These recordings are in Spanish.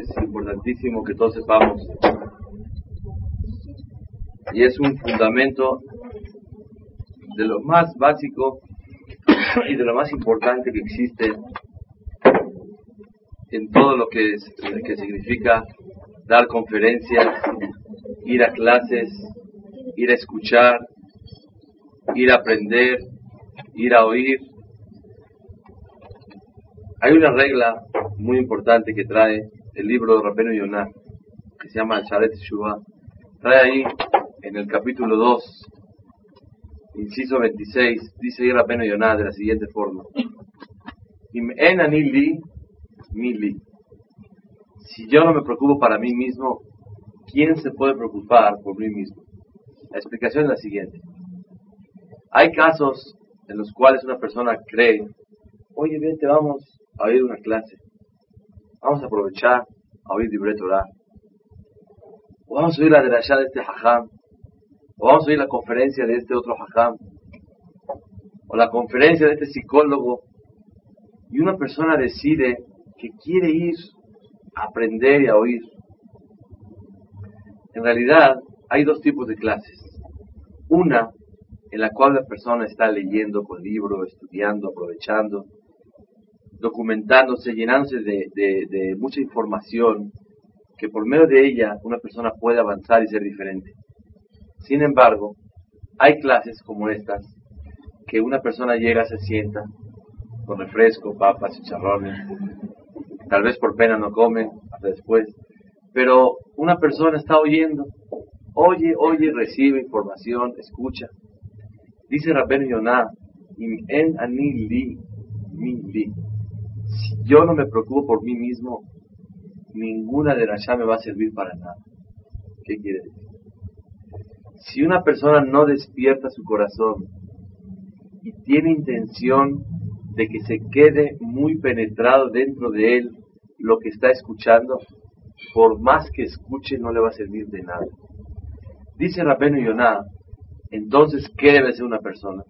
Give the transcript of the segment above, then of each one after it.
Es importantísimo que todos sepamos y es un fundamento de lo más básico y de lo más importante que existe en todo lo que, es, que significa dar conferencias, ir a clases, ir a escuchar, ir a aprender, ir a oír. Hay una regla muy importante que trae el libro de Rabenu Yonah, que se llama Sharet Shuvah. Trae ahí en el capítulo 2, inciso 26, dice ahí Rabenu Yonah de la siguiente forma. Im en anili mili. Si yo no me preocupo para mí mismo, ¿quién se puede preocupar por mí mismo? La explicación es la siguiente. Hay casos en los cuales una persona cree, oye, vente, vamos a oír una clase. Vamos a aprovechar a oír libre Torah. O vamos a oír la de allá de este hajam. O vamos a oír la conferencia de este otro hajam. O la conferencia de este psicólogo. Y una persona decide que quiere ir a aprender y a oír. En realidad, hay dos tipos de clases. Una en la cual la persona está leyendo con libro, estudiando, aprovechando, documentándose, llenándose de, mucha información que por medio de ella una persona puede avanzar y ser diferente. Sin embargo, hay clases como estas que una persona llega, se sienta con refresco, papas, chicharrones, tal vez por pena no come hasta después, pero una persona está oyendo, oye, oye, recibe información, escucha. Dice Rabben Yonah, en ani li, mi li. Si yo no me preocupo por mí mismo, ninguna de las me va a servir para nada. ¿Qué quiere decir? Si una persona no despierta su corazón y tiene intención de que se quede muy penetrado dentro de él lo que está escuchando, por más que escuche no le va a servir de nada. Dice Rabenu Yonah, entonces, ¿qué debe ser una persona?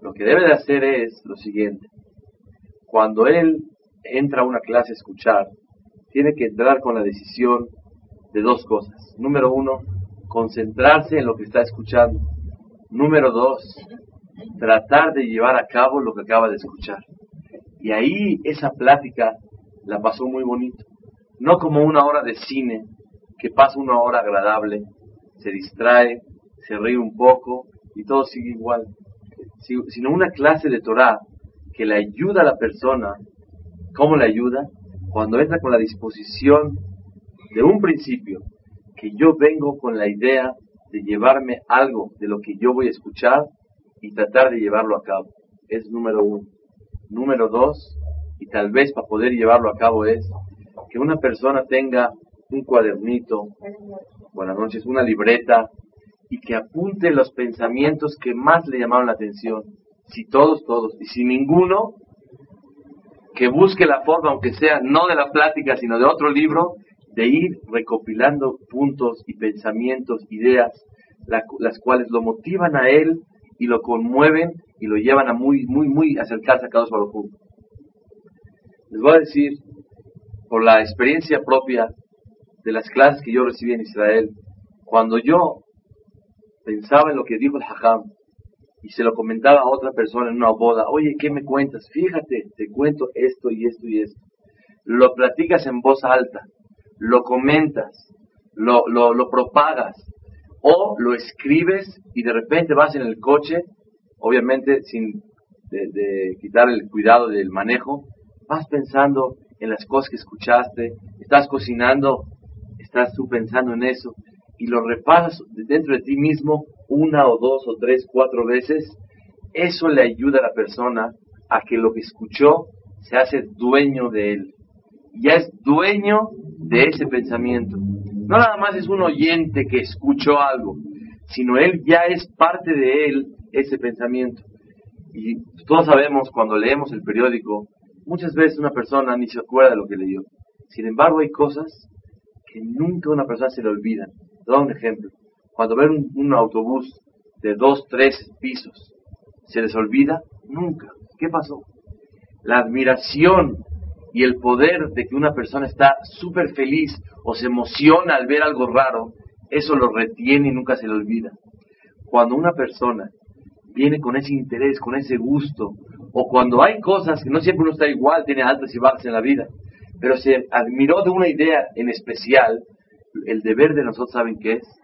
Lo que debe de hacer es lo siguiente. Cuando él entra a una clase a escuchar, tiene que entrar con la decisión de dos cosas. Número uno, concentrarse en lo que está escuchando. Número dos, tratar de llevar a cabo lo que acaba de escuchar. Y ahí esa plática la pasó muy bonito. No como una hora de cine, que pasa una hora agradable, se distrae, se ríe un poco y todo sigue igual. Sino una clase de Torah que le ayuda a la persona. ¿Cómo le ayuda? Cuando entra con la disposición de un principio, que yo vengo con la idea de llevarme algo de lo que yo voy a escuchar y tratar de llevarlo a cabo. Es número uno. Número dos, y tal vez para poder llevarlo a cabo es que una persona tenga un cuadernito, buenas noches, una libreta y que apunte los pensamientos que más le llamaron la atención. Si todos, todos, y si ninguno, que busque la forma, aunque sea no de la plática, sino de otro libro, de ir recopilando puntos y pensamientos, ideas, las cuales lo motivan a él y lo conmueven y lo llevan a muy, muy, muy acercarse a cada Baruj les voy a decir, por la experiencia propia de las clases que yo recibí en Israel, cuando yo pensaba en lo que dijo el Hajam y se lo comentaba a otra persona en una boda, oye, ¿qué me cuentas? Fíjate, te cuento esto y esto y esto. Lo platicas en voz alta, lo comentas, lo, lo, lo propagas o lo escribes y de repente vas en el coche, obviamente sin de quitar el cuidado del manejo, vas pensando en las cosas que escuchaste, estás cocinando, estás tú pensando en eso y lo repasas dentro de ti mismo una o dos o tres, cuatro veces, eso le ayuda a la persona a que lo que escuchó se hace dueño de él. Ya es dueño de ese pensamiento. No nada más es un oyente que escuchó algo, sino él ya es parte de él ese pensamiento. Y todos sabemos cuando leemos el periódico, muchas veces una persona ni se acuerda de lo que leyó. Sin embargo, hay cosas que nunca una persona se le olvidan. Doy un ejemplo. Cuando ven un, autobús de dos, tres pisos, ¿se les olvida? Nunca. ¿Qué pasó? La admiración y el poder de que una persona está súper feliz o se emociona al ver algo raro, eso lo retiene y nunca se le olvida. Cuando una persona viene con ese interés, con ese gusto, o cuando hay cosas que no siempre uno está igual, tiene altas y bajas en la vida, pero se admiró de una idea en especial, el deber de nosotros, ¿saben qué es?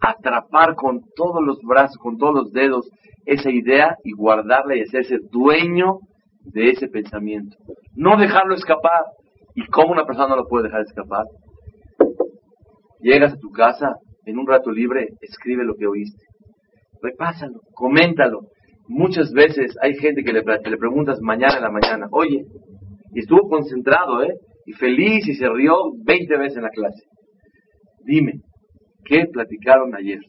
Atrapar con todos los brazos, con todos los dedos, esa idea y guardarla y hacerse dueño de ese pensamiento. No dejarlo escapar. ¿Y cómo una persona no lo puede dejar escapar? Llegas a tu casa, en un rato libre, escribe lo que oíste. Repásalo, coméntalo. Muchas veces hay gente que le, le preguntas mañana en la mañana, oye, y estuvo concentrado, ¿eh? Y feliz y se rió 20 veces en la clase. Dime, ¿qué platicaron ayer?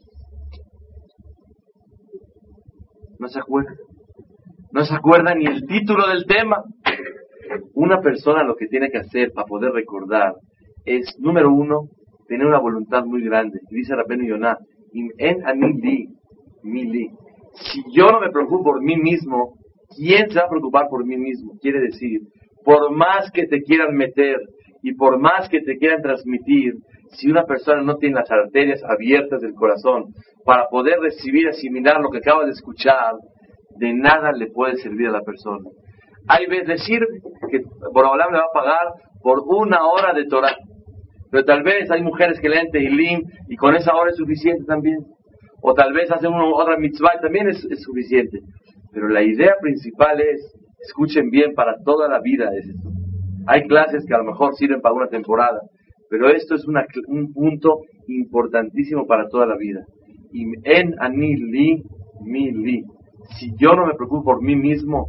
No se acuerda. No se acuerda ni el título del tema. Una persona lo que tiene que hacer para poder recordar es, número uno, tener una voluntad muy grande. Y dice Rabenu Yonah. Si yo no me preocupo por mí mismo, ¿quién se va a preocupar por mí mismo? Quiere decir, por más que te quieran meter y por más que te quieran transmitir, si una persona no tiene las arterias abiertas del corazón para poder recibir, asimilar lo que acaba de escuchar, de nada le puede servir a la persona. Hay veces decir que Borobalam le va a pagar por una hora de Torah. Pero tal vez hay mujeres que leen Tehilim y con esa hora es suficiente también. O tal vez hacen una, otra mitzvah y también es, suficiente. Pero la idea principal es, escuchen bien, para toda la vida es esto. Hay clases que a lo mejor sirven para una temporada, pero esto es un punto importantísimo para toda la vida. Y en ani li, mi li. Si yo no me preocupo por mí mismo,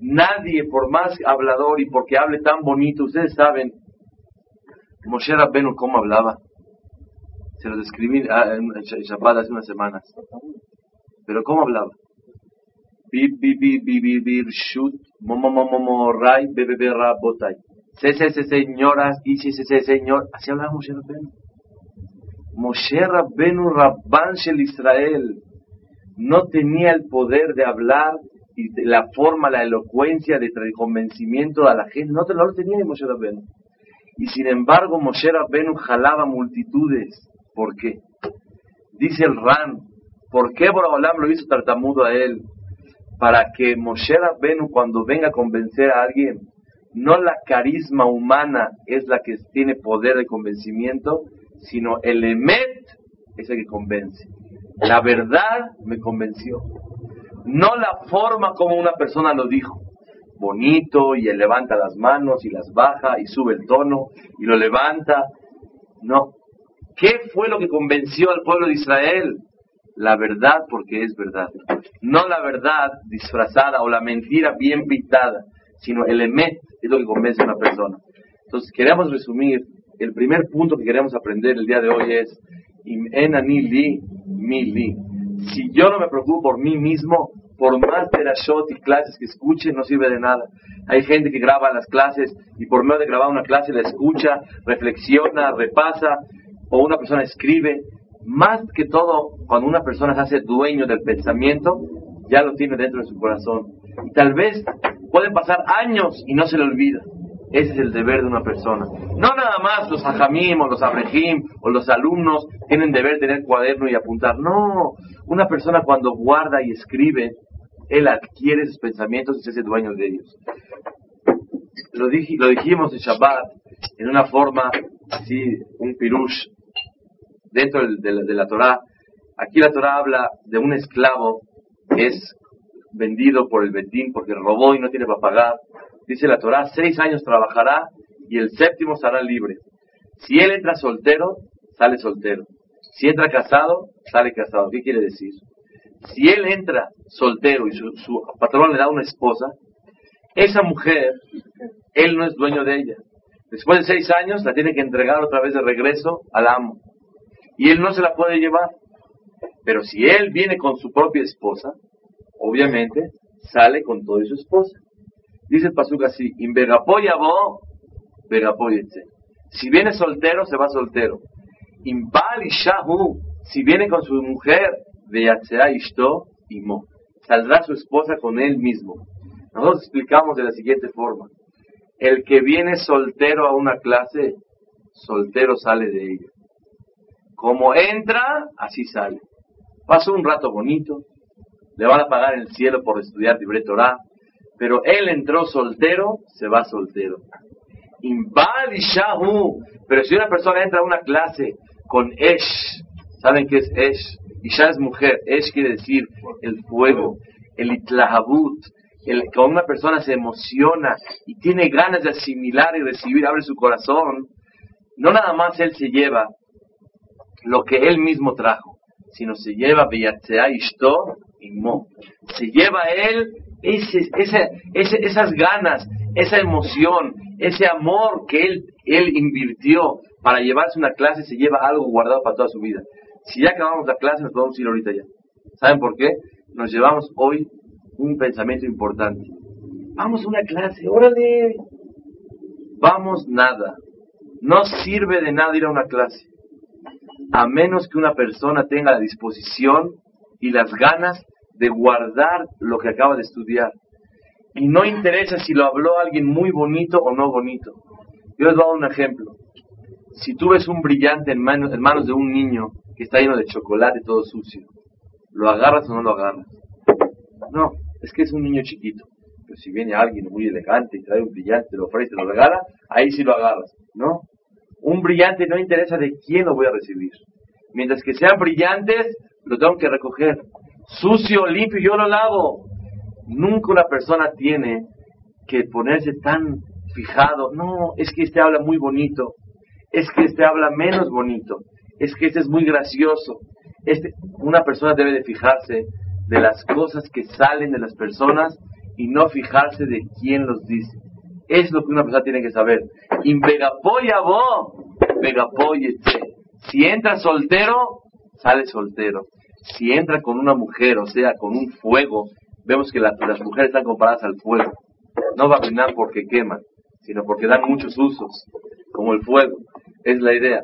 nadie, por más hablador y porque hable tan bonito, ustedes saben, Moshe Rabbenu cómo hablaba. Se lo describí ah, en Shabbat hace unas semanas. Pero cómo hablaba. Bi, bi, bi, bi, bi, bi, shut, momo, momo, momo, ray, bebe, bebe, botay. Se, se, se, señoras, y se, se, se, señor. Así hablaba Moshe Rabbenu. Moshe Rabbenu, Rabban Shel Israel, no tenía el poder de hablar y la forma, la elocuencia de convencimiento a la gente. No, lo tenía Moshe Rabbenu. Y sin embargo, Moshe Rabbenu jalaba multitudes. ¿Por qué? Dice el Ran, ¿por qué Borobalam lo hizo tartamudo a él? Para que Moshe Rabbenu cuando venga a convencer a alguien, no la carisma humana es la que tiene poder de convencimiento, sino el emet es el que convence. La verdad me convenció. No la forma como una persona lo dijo bonito y él levanta las manos y las baja y sube el tono y lo levanta. No. ¿Qué fue lo que convenció al pueblo de Israel? La verdad porque es verdad. No la verdad disfrazada o la mentira bien pintada, sino el emet es lo que convence a una persona. Entonces queremos resumir, el primer punto que queremos aprender el día de hoy es, li, mi li. Si yo no me preocupo por mí mismo, por más shot y clases que escuche, no sirve de nada. Hay gente que graba las clases y por medio de grabar una clase la escucha, reflexiona, repasa, o una persona escribe. Más que todo, cuando una persona se hace dueño del pensamiento, ya lo tiene dentro de su corazón. Y tal vez pueden pasar años y no se le olvida. Ese es el deber de una persona. No nada más los ajamim o los abrejim o los alumnos tienen deber de tener cuaderno y apuntar. No, una persona cuando guarda y escribe, él adquiere sus pensamientos y se hace dueño de ellos. Lo, lo dijimos en Shabbat en una forma así, un pirush, dentro de, la, de la Torah. Aquí la Torah habla de un esclavo que es vendido por el Betín porque robó y no tiene para pagar. Dice la Torah, seis años trabajará y el séptimo estará libre. Si él entra soltero, sale soltero. Si entra casado, sale casado. ¿Qué quiere decir? si él entra soltero y su, patrón le da una esposa, esa mujer, él no es dueño de ella. Después de seis años la tiene que entregar otra vez de regreso al amo. Y él no se la puede llevar. Pero si él viene con su propia esposa, obviamente sale con toda su esposa. Dice el pasuk así, Invegapoya bo, Si viene soltero, se va soltero. Shahu, si viene con su mujer, ishto y mo. Saldrá su esposa con él mismo. Nosotros explicamos de la siguiente forma. El que viene soltero a una clase, soltero sale de ella. Como entra, así sale. Pasó un rato bonito, le van a pagar el cielo por estudiar Libre Torah, pero él entró soltero, se va soltero. Pero si una persona entra a una clase con Esh, ¿saben qué es Esh? Isha es mujer, Esh quiere decir el fuego, el Itlahabut, el, cuando una persona se emociona y tiene ganas de asimilar y recibir, abre su corazón, no nada más él se lleva lo que él mismo trajo, sino se lleva Ishto Se lleva él ese, esas ganas, esa emoción, ese amor que él, él invirtió para llevarse una clase, se lleva algo guardado para toda su vida. Si ya acabamos la clase, nos podemos ir ahorita ya. ¿Saben por qué? Nos llevamos hoy un pensamiento importante. Vamos a una clase, órale. Vamos nada. No sirve de nada ir a una clase. A menos que una persona tenga la disposición y las ganas de guardar lo que acaba de estudiar. Y no interesa si lo habló alguien muy bonito o no bonito. Yo les voy a dar un ejemplo. Si tú ves un brillante en manos, en manos de un niño que está lleno de chocolate todo sucio, ¿lo agarras o no lo agarras? No, es que es un niño chiquito. Pero si viene alguien muy elegante y trae un brillante, lo ofrece, lo regala, ahí sí lo agarras. No, un brillante no interesa de quién lo voy a recibir. Mientras que sean brillantes, lo tengo que recoger. Sucio, limpio, yo lo lavo. Nunca una persona tiene que ponerse tan fijado. No, es que este habla muy bonito. Es que este habla menos bonito. Es que este es muy gracioso. Este, una persona debe de fijarse de las cosas que salen de las personas y no fijarse de quién los dice. Es lo que una persona tiene que saber. Si entra soltero, sale soltero. Si entra con una mujer, o sea, con un fuego, vemos que las mujeres están comparadas al fuego. No va a terminar porque queman, sino porque dan muchos usos, como el fuego. Es la idea.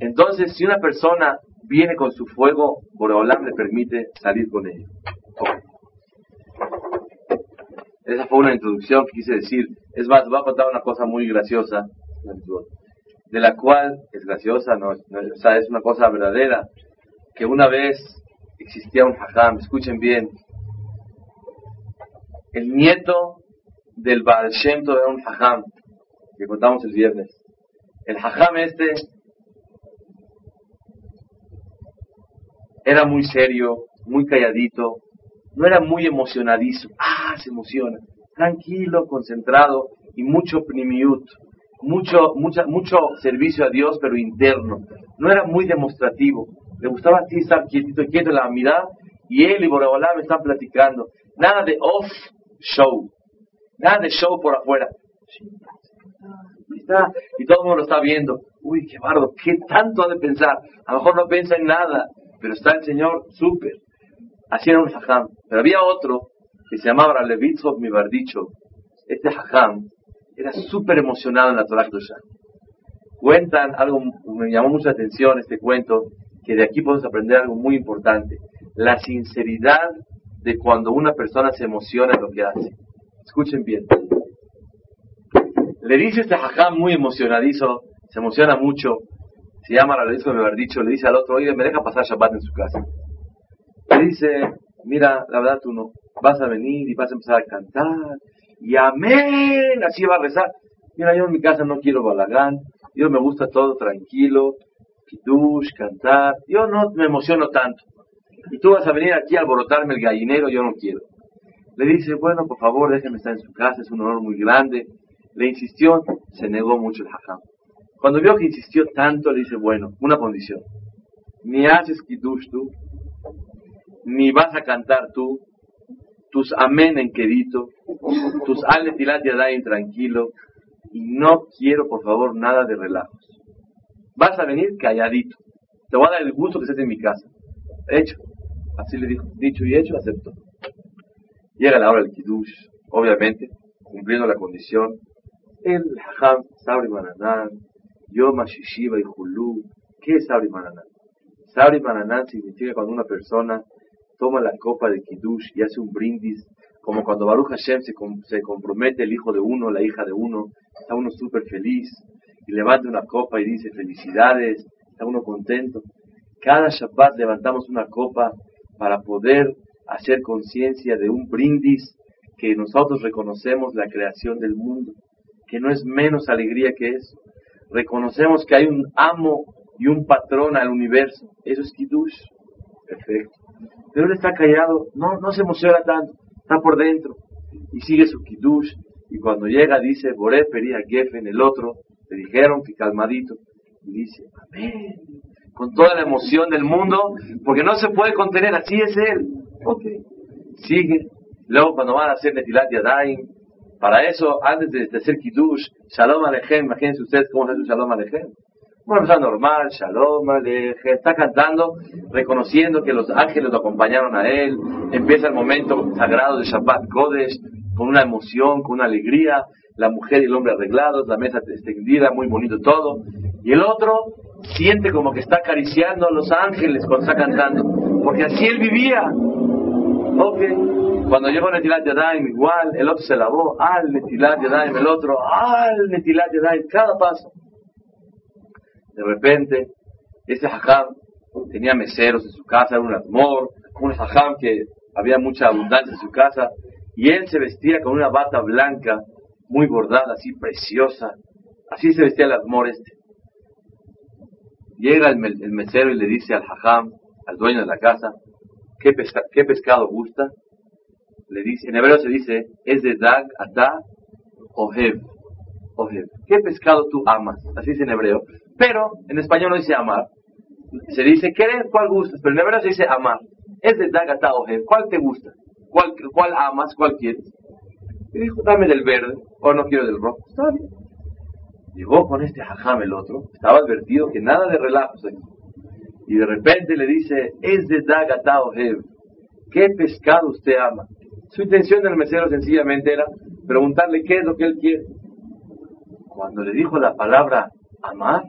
Entonces, si una persona viene con su fuego, Boreolam le permite salir con ello. Esa fue una introducción que quise decir. Es más, voy a contar una cosa muy graciosa, de la cual es graciosa, no, o sea, es una cosa verdadera, que una vez existía un hajam, escuchen bien, el nieto del Baal Shem era un hajam, que contamos el viernes. El hajam este era muy serio, muy calladito, no era muy emocionadizo. Ah, se emociona. Tranquilo, concentrado y mucho primiut, mucho, mucha, mucho servicio a Dios, pero interno. No era muy demostrativo. Le gustaba así estar quietito, quieto en la mirada y él y Boreolá me están platicando. Nada de off show. Nada de show por afuera. y todo el mundo lo está viendo. Uy, qué bardo, qué tanto ha de pensar. A lo mejor no piensa en nada, pero está el Señor súper. Así era un hajam. Pero había otro que se llamaba Ralevitzov Mibardicho. Este hajam era súper emocionado en la Torah. Cuentan algo, me llamó mucha atención este cuento, que de aquí podemos aprender algo muy importante. La sinceridad de cuando una persona se emociona en lo que hace. Escuchen bien. Le dice este hajam muy emocionadizo, se emociona mucho, se llama Ralevitzov Mibardicho, le dice al otro, oye, me deja pasar Shabbat en su casa le dice, mira, la verdad tú no, vas a venir y vas a empezar a cantar, y amén, así va a rezar. Mira, yo en mi casa no quiero balagán, yo me gusta todo tranquilo, kiddush, cantar, yo no me emociono tanto. Y tú vas a venir aquí a alborotarme el gallinero, yo no quiero. Le dice, bueno, por favor, déjeme estar en su casa, es un honor muy grande. Le insistió, se negó mucho el hajam. Cuando vio que insistió tanto, le dice, bueno, una condición. Ni haces kiddush tú, ni vas a cantar tú, tus amén en quedito, tus aletilat yadain tranquilo, y no quiero, por favor, nada de relajos. Vas a venir calladito. Te voy a dar el gusto que estés en mi casa. Hecho. Así le dijo, dicho y hecho, aceptó. Llega la hora del kiddush, obviamente, cumpliendo la condición. El hajam, sabri mananán, yoma shishiva y hulu. ¿Qué es sabri mananán? Sabri mananán significa cuando una persona toma la copa de kiddush y hace un brindis, como cuando Baruch Hashem se, se compromete el hijo de uno, la hija de uno, está uno súper feliz y levanta una copa y dice felicidades, está uno contento. Cada Shabbat levantamos una copa para poder hacer conciencia de un brindis que nosotros reconocemos la creación del mundo, que no es menos alegría que eso. Reconocemos que hay un amo y un patrón al universo. Eso es Kiddush. Perfecto. Pero él está callado, no, no se emociona tanto, está por dentro y sigue su Kiddush. Y cuando llega dice, Boré Pería Geffen, el otro, le dijeron que calmadito. Y dice, Amén con toda la emoción del mundo, porque no se puede contener, así es él. Ok, sigue. Luego cuando van a hacer Netilat Yadayim, para eso, antes de, hacer Kiddush, Shalom Alechem, imagínense ustedes cómo es un Shalom Alechem. Una persona normal, Shalom Alechem, está cantando, reconociendo que los ángeles lo acompañaron a él, empieza el momento sagrado de Shabbat Kodesh, con una emoción, con una alegría, la mujer y el hombre arreglados, la mesa extendida, muy bonito todo, y el otro siente como que está acariciando a los ángeles cuando está cantando, porque así él vivía. Ok, cuando llegó Netilat Yadayim, igual, el otro se lavó, al Netilat Yadayim, el otro, al Netilat Yadayim, cada paso. De repente, ese hajam tenía meseros en su casa, era un amor, un hajam que había mucha abundancia en su casa, y él se vestía con una bata blanca, muy bordada, así preciosa. Así se vestía el amor este. Llega el, mesero y le dice al hajam, al dueño de la casa, ¿qué, ¿qué pescado gusta? Le dice, en hebreo se dice, es de dag, ata, ohev. Ohev. ¿Qué pescado tú amas? Así es en hebreo. Pero en español no dice amar. Se dice, ¿qué, ¿cuál gustas? Pero en hebreo se dice amar. Es de dag, ata, ohev. ¿Cuál te gusta? ¿Cuál, ¿Cuál amas? ¿Cuál quieres? Y dijo, dame del verde, o no quiero del rojo. Está bien. Llegó con este hajam el otro, estaba advertido que nada de relajos. Y de repente le dice, es de Dagatao Hev, ¿qué pescado usted ama? Su intención del mesero sencillamente era preguntarle qué es lo que él quiere. Cuando le dijo la palabra amar,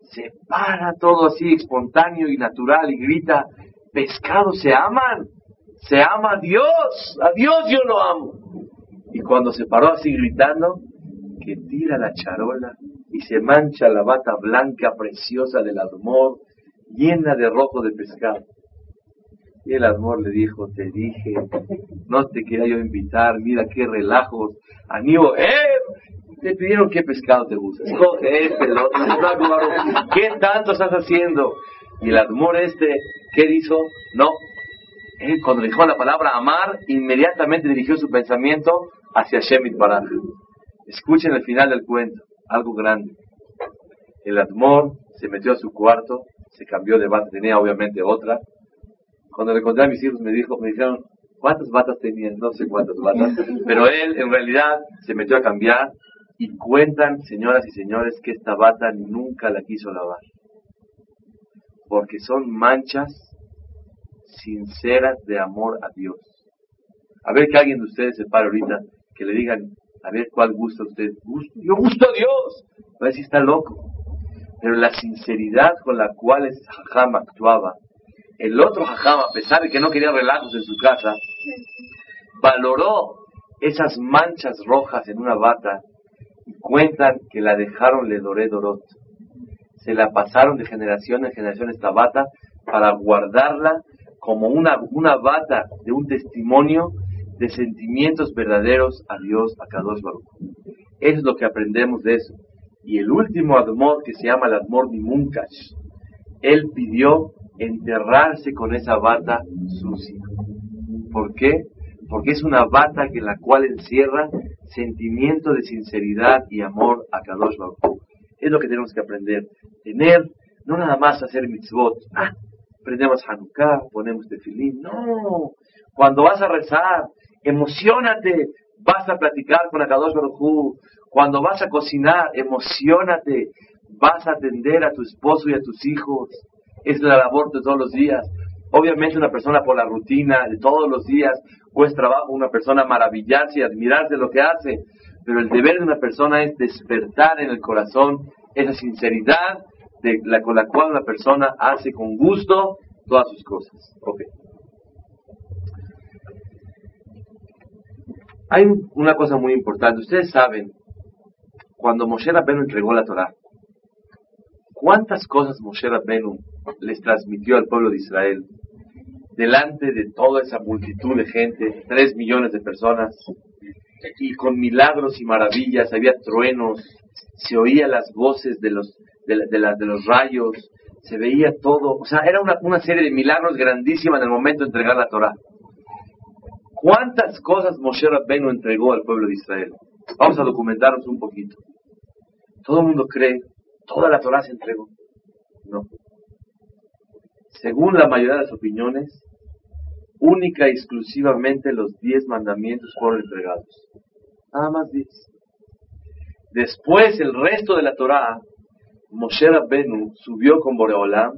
se para todo así espontáneo y natural y grita, pescados se aman, se ama a Dios, a Dios yo lo amo. Cuando se paró así gritando, que tira la charola y se mancha la bata blanca preciosa del Admor, llena de rojo de pescado. Y el Admor le dijo, te dije, no te quería yo invitar, mira qué relajos. Anío, ¡eh! Te pidieron qué pescado te gusta. Escoge este, el otro. ¿Qué tanto estás haciendo? Y el Admor este, ¿qué hizo? No. Él cuando dijo la palabra amar, inmediatamente dirigió su pensamiento hacia Shemit Baraj. Escuchen el final del cuento, algo grande. El Admor se metió a su cuarto, se cambió de bata, tenía obviamente otra. Cuando le conté a mis hijos me dijo, me dijeron, ¿cuántas batas tenían? No sé cuántas batas, pero él en realidad se metió a cambiar y cuentan, señoras y señores, que esta bata nunca la quiso lavar. Porque son manchas sinceras de amor a Dios. A ver que alguien de ustedes se pare ahorita, que le digan, a ver cuál gusta usted. Yo gusto a Dios. Va a decir, está loco. Pero la sinceridad con la cual ese actuaba, el otro jajam, a pesar de que no quería relajos en su casa, valoró esas manchas rojas en una bata y cuentan que la dejaron le doré dorot. Se la pasaron de generación en generación esta bata para guardarla como una, una bata de un testimonio de sentimientos verdaderos a Dios, a Kadosh Baruch. Es lo que aprendemos de eso. Y el último Admor, que se llama el Admor Munkash, él pidió enterrarse con esa bata sucia. ¿Por qué? Porque es una bata que la cual encierra sentimiento de sinceridad y amor a Kadosh Baruch. Es lo que tenemos que aprender. Tener, no nada más hacer mitzvot. Ah, prendemos Hanukkah, ponemos tefilín. No. Cuando vas a rezar, emocionate, vas a platicar con Akadosh Baruj Cuando vas a cocinar, emocionate. Vas a atender a tu esposo y a tus hijos. Es la labor de todos los días. Obviamente una persona por la rutina de todos los días, pues trabajo, una persona maravillarse y admirarse lo que hace. Pero el deber de una persona es despertar en el corazón esa sinceridad con la cual una persona hace con gusto todas sus cosas. Okay. Hay una cosa muy importante. Ustedes saben, cuando Moshe Rabbeinu entregó la Torah, ¿cuántas cosas Moshe Rabbeinu les transmitió al pueblo de Israel delante de toda esa multitud de gente, tres millones de personas, y con milagros y maravillas, había truenos, se oían las voces de los, de, de los rayos, se veía todo, o sea, era una, una serie de milagros grandísimas en el momento de entregar la Torah. ¿Cuántas cosas Moshe Rabbeinu entregó al pueblo de Israel? Vamos a documentarnos un poquito. Todo el mundo cree, toda la Torah se entregó. No. Según la mayoría de las opiniones, única y exclusivamente los diez mandamientos fueron entregados. Nada más diez. Después el resto de la Torah, Moshe Rabbeinu subió con Boreolam,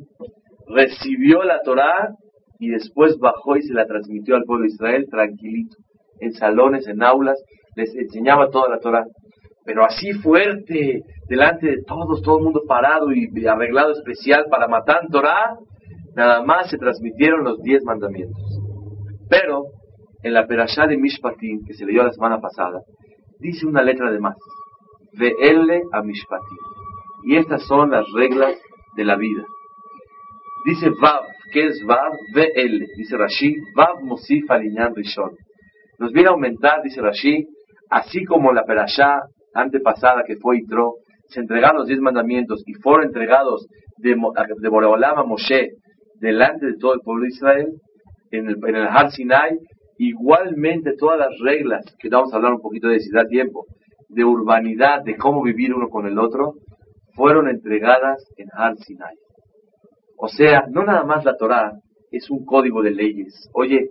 recibió la Torah y después bajó y se la transmitió al pueblo de Israel tranquilito, en salones, en aulas, les enseñaba toda la Torah. Pero así fuerte, delante de todos, todo el mundo parado y arreglado especial para matar Torah, nada más se transmitieron los diez mandamientos. Pero en la Perashá de Mishpatim, que se leyó la semana pasada, dice una letra de más. Ve'elle a Mishpatim. Y estas son las reglas de la vida. Dice Vav, ¿qué es Vav? Ve'elle. Dice Rashi, Vav Mosif Alinyan Rishon. Nos viene a aumentar, dice Rashi, así como la Perashá antepasada que fue Itro, se entregaron los diez mandamientos y fueron entregados de, de Moshe delante de todo el pueblo de Israel, en el, en el Har Sinai, igualmente todas las reglas, que vamos a hablar un poquito de si da tiempo, de urbanidad, de cómo vivir uno con el otro, fueron entregadas en Har Sinai. O sea, no nada más la Torah es un código de leyes. Oye,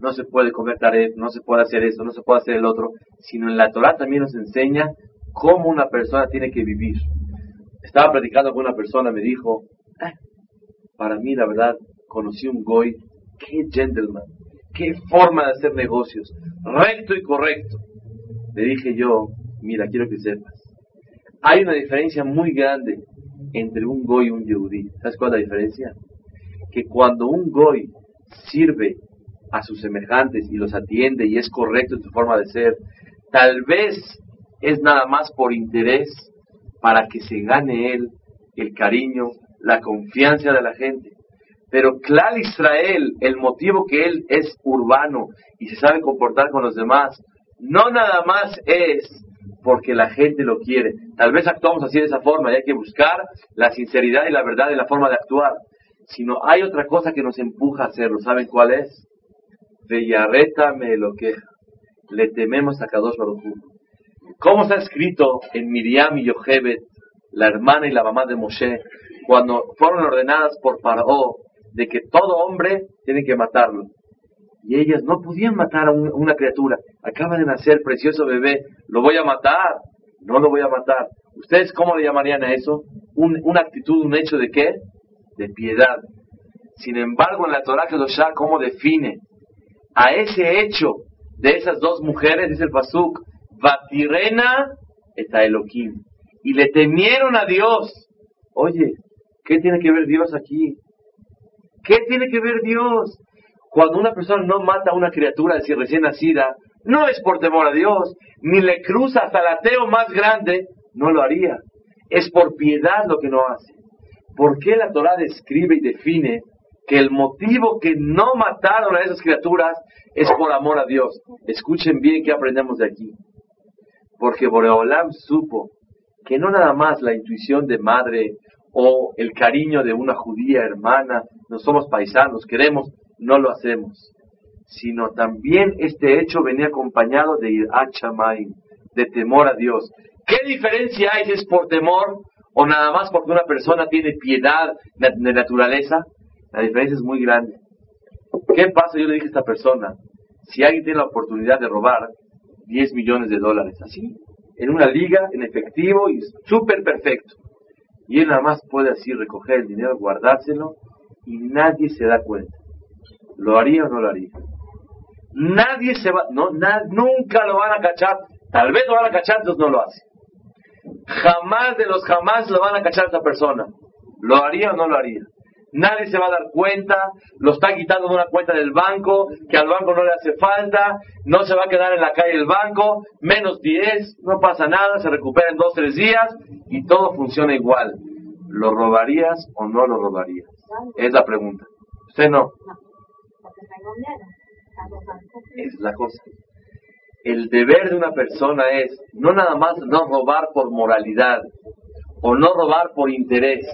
no se puede comer taref, no se puede hacer esto, no se puede hacer el otro, sino en la Torah también nos enseña cómo una persona tiene que vivir. Estaba platicando con una persona, me dijo, eh, para mí la verdad, conocí un goy, qué gentleman, qué forma de hacer negocios, recto y correcto. Le dije yo, mira, quiero que sepas, hay una diferencia muy grande entre un goy y un yehudí. ¿Sabes cuál es la diferencia? Que cuando un goy sirve a sus semejantes y los atiende y es correcto en su forma de ser, tal vez es nada más por interés para que se gane él el cariño, la confianza de la gente. Pero claro Israel, el motivo que él es urbano y se sabe comportar con los demás, no nada más es porque la gente lo quiere. Tal vez actuamos así de esa forma y hay que buscar la sinceridad y la verdad en la forma de actuar. Sino hay otra cosa que nos empuja a hacerlo. ¿Saben cuál es? Villarreta me lo queja. Le tememos a Kadosh Baruj ¿Cómo está escrito en Miriam y Yochebet, la hermana y la mamá de Moshe, cuando fueron ordenadas por Paró de que todo hombre tiene que matarlo? Y ellas no podían matar a una criatura. Acaba de nacer precioso bebé, lo voy a matar. No lo voy a matar. ¿Ustedes cómo le llamarían a eso? una actitud, un hecho de qué? De piedad. Sin embargo, en la Torah Kedoshá, ¿cómo define a ese hecho de esas dos mujeres? Dice el Pasuk, Vatirena et Elohim. Y le temieron a Dios. Oye, ¿qué tiene que ver Dios aquí? ¿Qué tiene que ver Dios? Cuando una persona no mata a una criatura decir recién nacida, no es por temor a Dios, ni le cruza hasta el ateo más grande, no lo haría. Es por piedad lo que no hace. ¿Por qué la Torah describe y define que el motivo que no mataron a esas criaturas es por amor a Dios? Escuchen bien qué aprendemos de aquí. Porque Boreolam supo que no nada más la intuición de madre o el cariño de una judía hermana, no somos paisanos, queremos, no lo hacemos, sino también este hecho venía acompañado de irachamay, de temor a Dios. ¿Qué diferencia hay si es por temor o nada más porque una persona tiene piedad de naturaleza? La diferencia es muy grande. ¿Qué pasa? Yo le dije a esta persona, si alguien tiene la oportunidad de robar 10 millones de dólares, así, en una liga, en efectivo y súper perfecto. Y él nada más puede así recoger el dinero, guardárselo y nadie se da cuenta. ¿Lo haría o no lo haría? Nadie se va, no, nunca lo van a cachar. Tal vez lo van a cachar, entonces no lo hace. Jamás de los jamás lo van a cachar a esa persona. ¿Lo haría o no lo haría? Nadie se va a dar cuenta, lo está quitando de una cuenta del banco, que al banco no le hace falta, no se va a quedar en la calle el banco, menos 10, no pasa nada, se recupera en 2, 3 días y todo funciona igual. ¿Lo robarías o no lo robarías? Es la pregunta. Usted no. Es la cosa. El deber de una persona es no nada más no robar por moralidad o no robar por interés.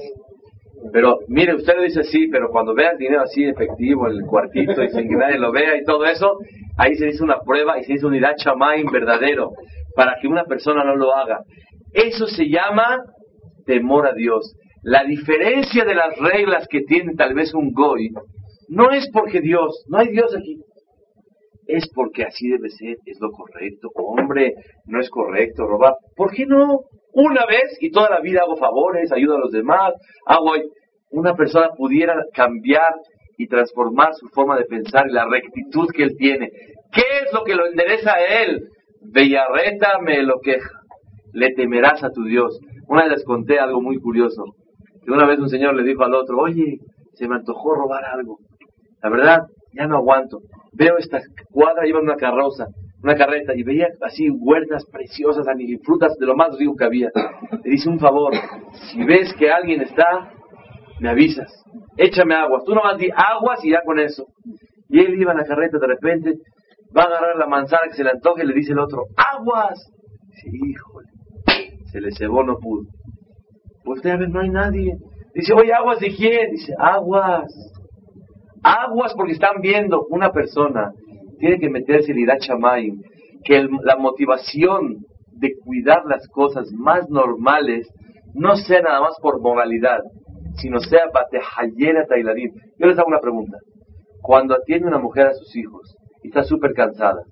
Pero mire, usted le dice sí, pero cuando vea el dinero así efectivo en el cuartito y sin que nadie lo vea y todo eso, ahí se dice una prueba y se dice un irachamain verdadero para que una persona no lo haga. Eso se llama temor a Dios. La diferencia de las reglas que tiene tal vez un goy no es porque Dios, no hay Dios aquí. Es porque así debe ser, es lo correcto. Hombre, no es correcto robar. ¿Por qué no? Una vez y toda la vida hago favores, ayudo a los demás, hago... Una persona pudiera cambiar y transformar su forma de pensar y la rectitud que él tiene. ¿Qué es lo que lo endereza a él? Bellarreta me lo queja. Le temerás a tu Dios. Una vez les conté algo muy curioso. Que una vez un señor le dijo al otro, oye, se me antojó robar algo. La verdad, ya no aguanto. Veo esta cuadra, llevan una carroza, una carreta, y veía así huertas preciosas frutas de lo más rico que había. Le dice un favor, si ves que alguien está, me avisas, échame aguas. Tú nomás di aguas y ya con eso. Y él iba en la carreta, de repente, va a agarrar la manzana que se le antoje y le dice el otro, aguas. Dice, híjole, se le cebó, no pudo. Pues a ver, no hay nadie. Dice, oye, aguas de quién? Dice, aguas Aguas porque están viendo una persona tiene que meterse el Irachamayim, que la motivación de cuidar las cosas más normales no sea nada más por moralidad, sino sea batejayera tailarín. Yo les hago una pregunta. Cuando atiende una mujer a sus hijos y está súper cansada,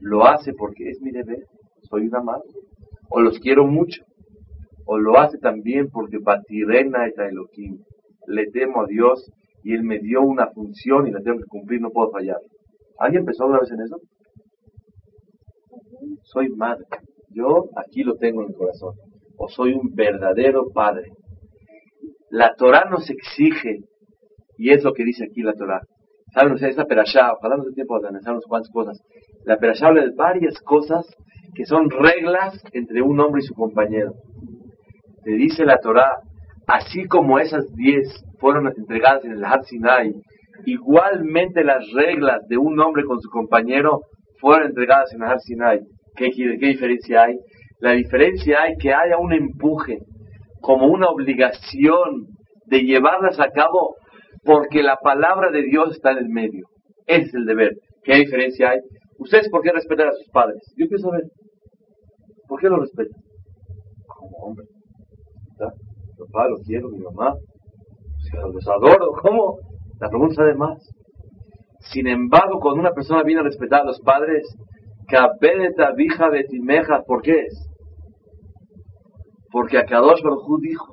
¿lo hace porque es mi deber? ¿Soy una madre? ¿O los quiero mucho? ¿O lo hace también porque batirena Elohim? Le temo a Dios y Él me dio una función y la tengo que cumplir, no puedo fallar. ¿Alguien empezó una vez en eso? Soy madre. Yo aquí lo tengo en el corazón. O soy un verdadero padre. La Torah nos exige, y es lo que dice aquí la Torah. Saben ustedes, esa perashá, ojalá no tiempo de analizar unas cuantas cosas. La perashá habla de varias cosas que son reglas entre un hombre y su compañero. Te dice la Torah, así como esas diez fueron entregadas en el Har Sinai, igualmente las reglas de un hombre con su compañero fueron entregadas en el Har Sinai. ¿Qué, ¿Qué diferencia hay? La diferencia hay que haya un empuje, como una obligación de llevarlas a cabo porque la palabra de Dios está en el medio. Ese es el deber. ¿Qué diferencia hay? ¿Ustedes por qué respetan a sus padres? Yo quiero saber. ¿Por qué lo respetan? Como hombre. Papá lo quiero, mi mamá los adoro, ¿cómo? La pregunta de más. Sin embargo, cuando una persona viene a respetar a los padres, vija betimeja, ¿por qué es? Porque Akadosh Baruj dijo,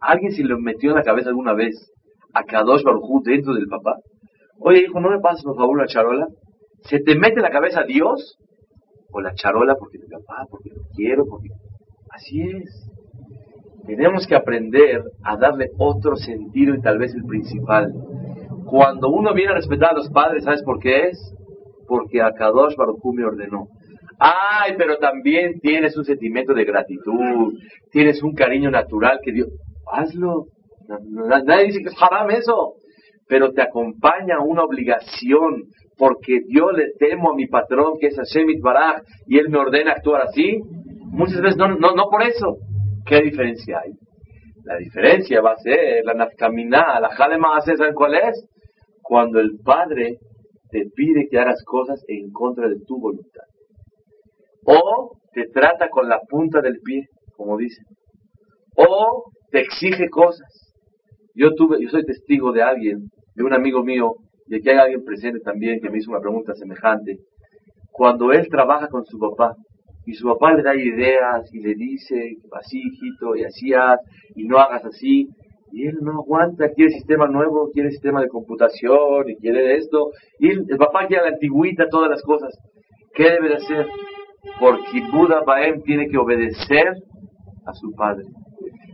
¿alguien se lo metió en la cabeza alguna vez a Kadosh Baruj dentro del papá? Oye, hijo, ¿no me pases por favor la charola? ¿Se te mete en la cabeza Dios? ¿O la charola porque mi papá, porque lo quiero, porque... Así es. Tenemos que aprender a darle otro sentido y tal vez el principal. Cuando uno viene a respetar a los padres, ¿sabes por qué es? Porque Akadosh Baruch me ordenó. Ay, pero también tienes un sentimiento de gratitud, tienes un cariño natural que Dios... Hazlo. Nadie dice que es haram eso, pero te acompaña una obligación, porque yo le temo a mi patrón que es Hashem Baraj y él me ordena actuar así. Muchas veces no, no, no por eso, ¿Qué diferencia hay? La diferencia va a ser la nafkamina, la jalema ¿saben cuál es? Cuando el Padre te pide que hagas cosas en contra de tu voluntad. O te trata con la punta del pie, como dicen. O te exige cosas. Yo tuve, yo soy testigo de alguien, de un amigo mío, y aquí hay alguien presente también que me hizo una pregunta semejante. Cuando él trabaja con su papá Y su papá le da ideas y le dice, así hijito, y así haz, y no hagas así. Y él no aguanta, quiere sistema nuevo, quiere sistema de computación, y quiere esto. Y el papá quiere la antigüita, todas las cosas. ¿Qué debe de hacer? Porque Buda Baem tiene que obedecer a su padre.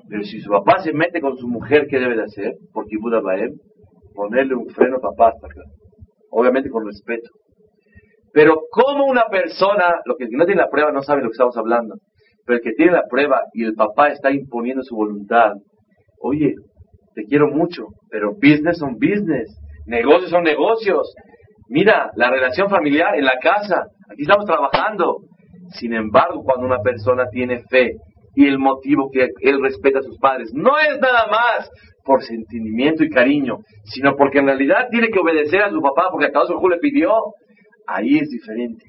Pero si su papá se mete con su mujer, ¿qué debe de hacer? Porque Buda Baem, ponerle un freno papá hasta acá. Obviamente con respeto. Pero como una persona, lo que no tiene la prueba no sabe lo que estamos hablando, pero el que tiene la prueba y el papá está imponiendo su voluntad, oye, te quiero mucho, pero business son business, negocios son negocios. Mira, la relación familiar en la casa, aquí estamos trabajando. Sin embargo, cuando una persona tiene fe y el motivo que él respeta a sus padres no es nada más por sentimiento y cariño, sino porque en realidad tiene que obedecer a su papá porque acaso su le pidió, ahí es diferente.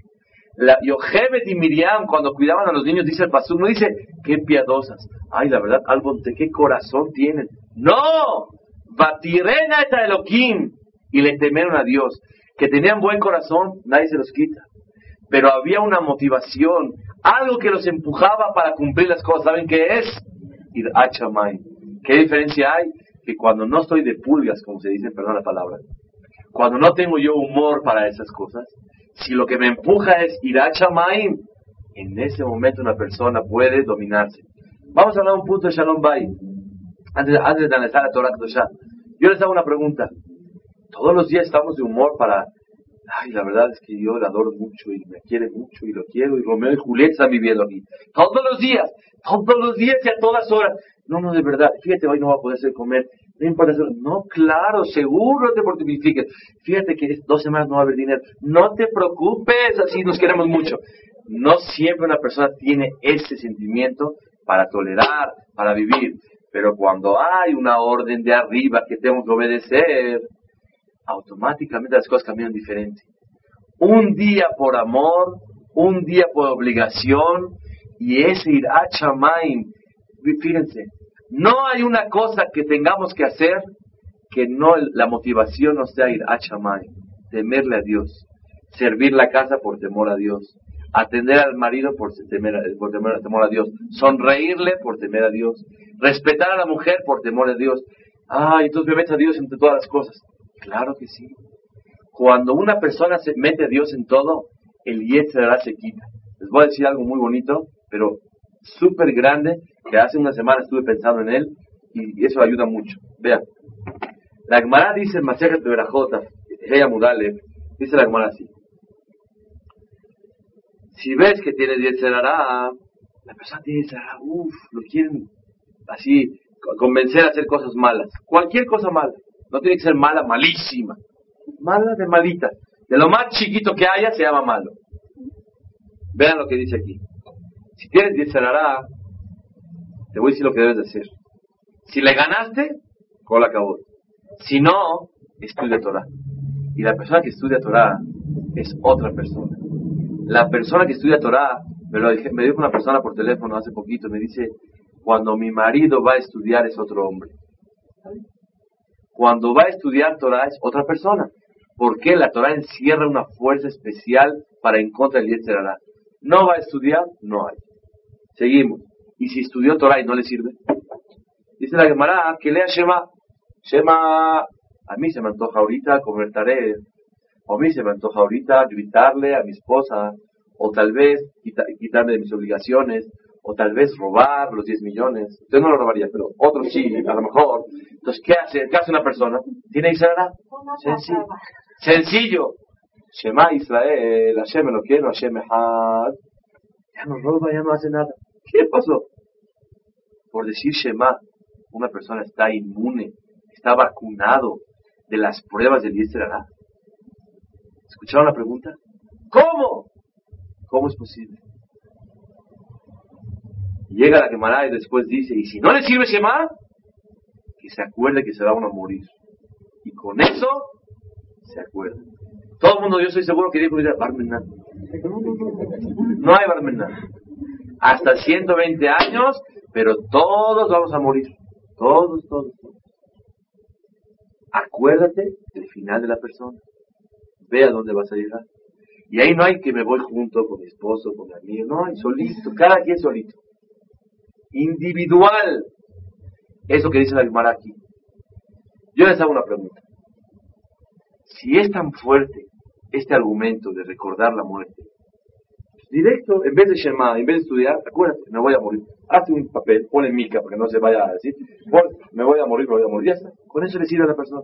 La y Miriam, cuando cuidaban a los niños, dice el pastor, no dice, qué piadosas. Ay, la verdad, algo de qué corazón tienen. No, Batirena eta Elohim, y le temieron a Dios. Que tenían buen corazón, nadie se los quita. Pero había una motivación, algo que los empujaba para cumplir las cosas. ¿Saben qué es? Ir a ¿Qué diferencia hay? Que cuando no estoy de pulgas, como se dice, perdón la palabra, cuando no tengo yo humor para esas cosas, si lo que me empuja es ir a Chamaim, en ese momento una persona puede dominarse. Vamos a hablar un punto de Shalom Bay. Antes, antes de analizar la Torah Kedoshá. Yo les hago una pregunta. Todos los días estamos de humor para... Ay, la verdad es que yo le adoro mucho y me quiere mucho y lo quiero y Romeo y Julieta están viviendo aquí. Todos los días, todos los días y a todas horas. No, no, de verdad. Fíjate, hoy no va a poder ser comer. No importa No, claro, seguro te fortifiques. Fíjate que dos semanas no va a haber dinero. No te preocupes, así nos queremos mucho. No siempre una persona tiene ese sentimiento para tolerar, para vivir. Pero cuando hay una orden de arriba que tengo que obedecer, automáticamente las cosas cambian diferente. Un día por amor, un día por obligación, y ese ir a Chamaim, fíjense, no hay una cosa que tengamos que hacer que no la motivación no sea ir a chamay, temerle a Dios, servir la casa por temor a Dios, atender al marido por temer, por temor a Dios, sonreírle por temer a Dios, respetar a la mujer por temor a Dios. Ah, entonces me metes a Dios entre todas las cosas. Claro que sí. Cuando una persona se mete a Dios en todo, el Yetzirah se quita. Les voy a decir algo muy bonito, pero súper grande que hace una semana estuve pensando en él y eso ayuda mucho. Vean, la Gemara dice en Masejet de ella Mudale, dice la Gemara así. Si ves que tiene Yetzerará, la persona tiene Yetzerará, uff, lo quieren así convencer a hacer cosas malas. Cualquier cosa mala. No tiene que ser mala, malísima. Mala de malita. De lo más chiquito que haya se llama malo. Vean lo que dice aquí. Si tienes Yetzerará, te voy a decir lo que debes de hacer. Si le ganaste, la acabó. Si no, estudia Torah. Y la persona que estudia Torah es otra persona. La persona que estudia Torah, me, lo me dijo una persona por teléfono hace poquito, me dice, cuando mi marido va a estudiar es otro hombre. Cuando va a estudiar Torah es otra persona. Porque la Torah encierra una fuerza especial para en contra del Yetzerará. No va a estudiar, no hay. Seguimos. Y si estudió Torah y no le sirve. Dice la Gemara que lea Shema. Shema, a mí se me antoja ahorita comer. O a mí se me antoja ahorita gritarle a mi esposa. O tal vez quitarme de mis obligaciones. O tal vez robar los 10 millones. Yo no lo robaría, pero otros sí, a lo mejor. Entonces, ¿qué hace? ¿Qué hace una persona? ¿Tiene Israel? Sencillo. Sencillo. Shema Israel, Hashem lo quiero, Hashem. Ya no roba, ya no hace nada. ¿Qué pasó? Por decir Shema, una persona está inmune, está vacunado de las pruebas del Yesterará. ¿Escucharon la pregunta? ¿Cómo? ¿Cómo es posible? Llega la Gemara y después dice, y si no le sirve Shema, que se acuerde que se va a morir. Y con eso se acuerda. Todo el mundo, yo estoy seguro que dijo, Barmená. No hay Barmená hasta 120 años, pero todos vamos a morir. Todos, todos, todos. Acuérdate del final de la persona. Ve a dónde vas a llegar. Y ahí no hay que me voy junto con mi esposo, con mi amigo, no, hay solito, cada quien solito. Individual. Eso que dice la Gemara aquí. Yo les hago una pregunta. Si es tan fuerte este argumento de recordar la muerte, directo, en vez de Shema, en vez de estudiar, acuérdate, me voy a morir. Hazte un papel, ponle mica para que no se vaya a decir, me voy a morir, me voy a morir, ya está. Con eso le sirve a la persona.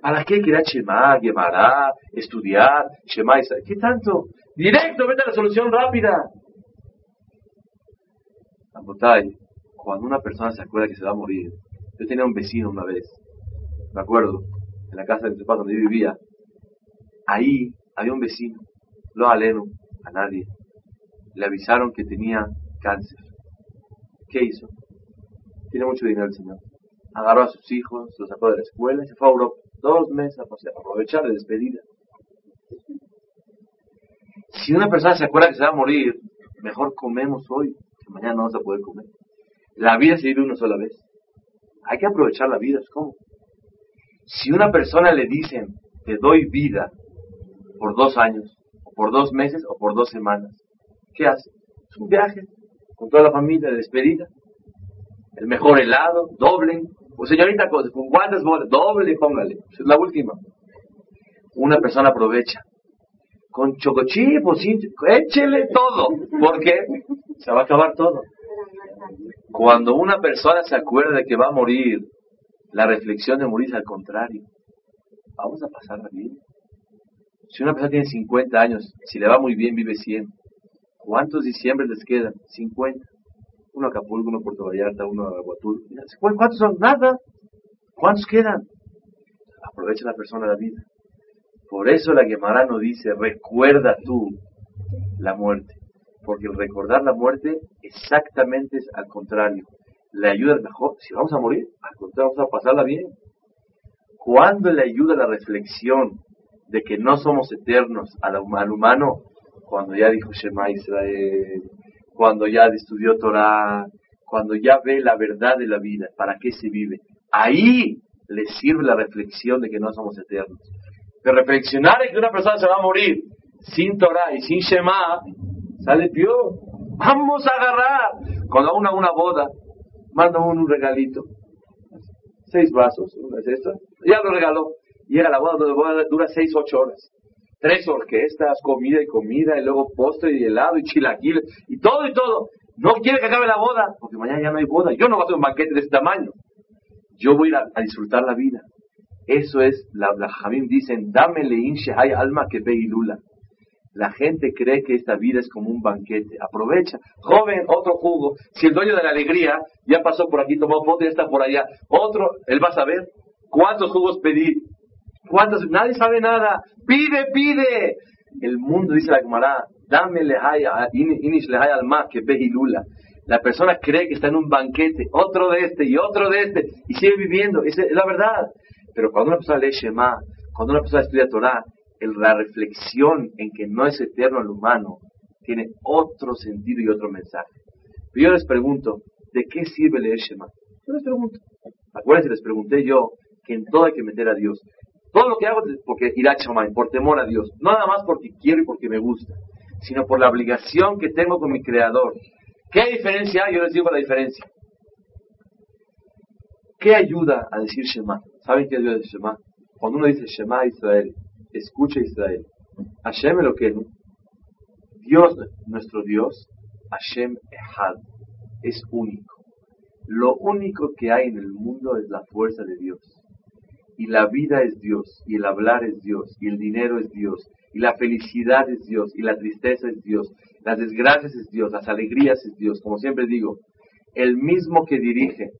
¿Para qué quiera Shema, Gemara, estudiar, Shema, ¿qué tanto? Directo, vete a la solución rápida. Cuando una persona se acuerda que se va a morir, yo tenía un vecino una vez, me acuerdo, en la casa de mi papá donde yo vivía, ahí había un vecino, lo aleno, a nadie. Le avisaron que tenía cáncer. ¿Qué hizo? Tiene mucho dinero el señor. Agarró a sus hijos, los sacó de la escuela y se fue a Europa. Dos meses a aprovechar de despedida. Si una persona se acuerda que se va a morir, mejor comemos hoy, que mañana no vamos a poder comer. La vida se vive una sola vez. Hay que aprovechar la vida, ¿cómo? Si una persona le dicen, te doy vida por dos años, por dos meses o por dos semanas. ¿Qué hace? Es un viaje con toda la familia de despedida. El mejor helado, doble. Pues señorita, con cuántas bolas, doble, póngale. Es la última. Una persona aprovecha. Con chocochipos, échele todo. porque Se va a acabar todo. Cuando una persona se acuerda de que va a morir, la reflexión de morir es al contrario. Vamos a pasarla bien. Si una persona tiene 50 años, si le va muy bien, vive 100. ¿Cuántos diciembre les quedan? 50. Uno a Acapulco, uno a Puerto Vallarta, uno a Aguatul. ¿Cuántos son? Nada. ¿Cuántos quedan? Aprovecha la persona la vida. Por eso la Gemara no dice, recuerda tú la muerte. Porque el recordar la muerte exactamente es al contrario. Le ayuda mejor. Si vamos a morir, al contrario, vamos a pasarla bien. ¿Cuándo le ayuda la reflexión de que no somos eternos al, humano cuando ya dijo Shema Israel, cuando ya estudió Torah, cuando ya ve la verdad de la vida, para qué se vive. Ahí le sirve la reflexión de que no somos eternos. Pero reflexionar en que una persona se va a morir sin Torah y sin Shema, sale peor. Vamos a agarrar. Cuando una una boda, manda uno un regalito. Seis vasos, una es esta. Ya lo regaló. Llega la boda, la boda dura 6, 8 horas. Tres orquestas, comida y comida, y luego postre y helado y chilaquiles, y todo y todo. No quiere que acabe la boda, porque mañana ya no hay boda. Yo no voy a hacer un banquete de este tamaño. Yo voy a, a disfrutar la vida. Eso es, la, la Jamim dicen, dámele inche hay alma que ve y lula. La gente cree que esta vida es como un banquete. Aprovecha. Joven, otro jugo. Si el dueño de la alegría ya pasó por aquí, tomó foto y está por allá. Otro, él va a saber cuántos jugos pedí. ¿Cuántos? Nadie sabe nada. Pide, pide. El mundo, dice la Gemara, dame inish al más que lula. La persona cree que está en un banquete, otro de este y otro de este, y sigue viviendo. Esa es la verdad. Pero cuando una persona lee Shema, cuando una persona estudia Torah, la reflexión en que no es eterno el humano tiene otro sentido y otro mensaje. Pero yo les pregunto, ¿de qué sirve leer Shema? Yo les pregunto. Acuérdense, les pregunté yo que en todo hay que meter a Dios. Todo lo que hago es porque irá por temor a Dios. No nada más porque quiero y porque me gusta, sino por la obligación que tengo con mi Creador. ¿Qué diferencia hay? Yo les digo la diferencia. ¿Qué ayuda a decir Shema? ¿Saben qué ayuda a decir Shema? Cuando uno dice Shema Israel, escucha Israel. Hashem lo que Dios, nuestro Dios, Hashem Ehad, es único. Lo único que hay en el mundo es la fuerza de Dios y la vida es Dios, y el hablar es Dios, y el dinero es Dios, y la felicidad es Dios, y la tristeza es Dios, las desgracias es Dios, las alegrías es Dios. Como siempre digo, el mismo que dirige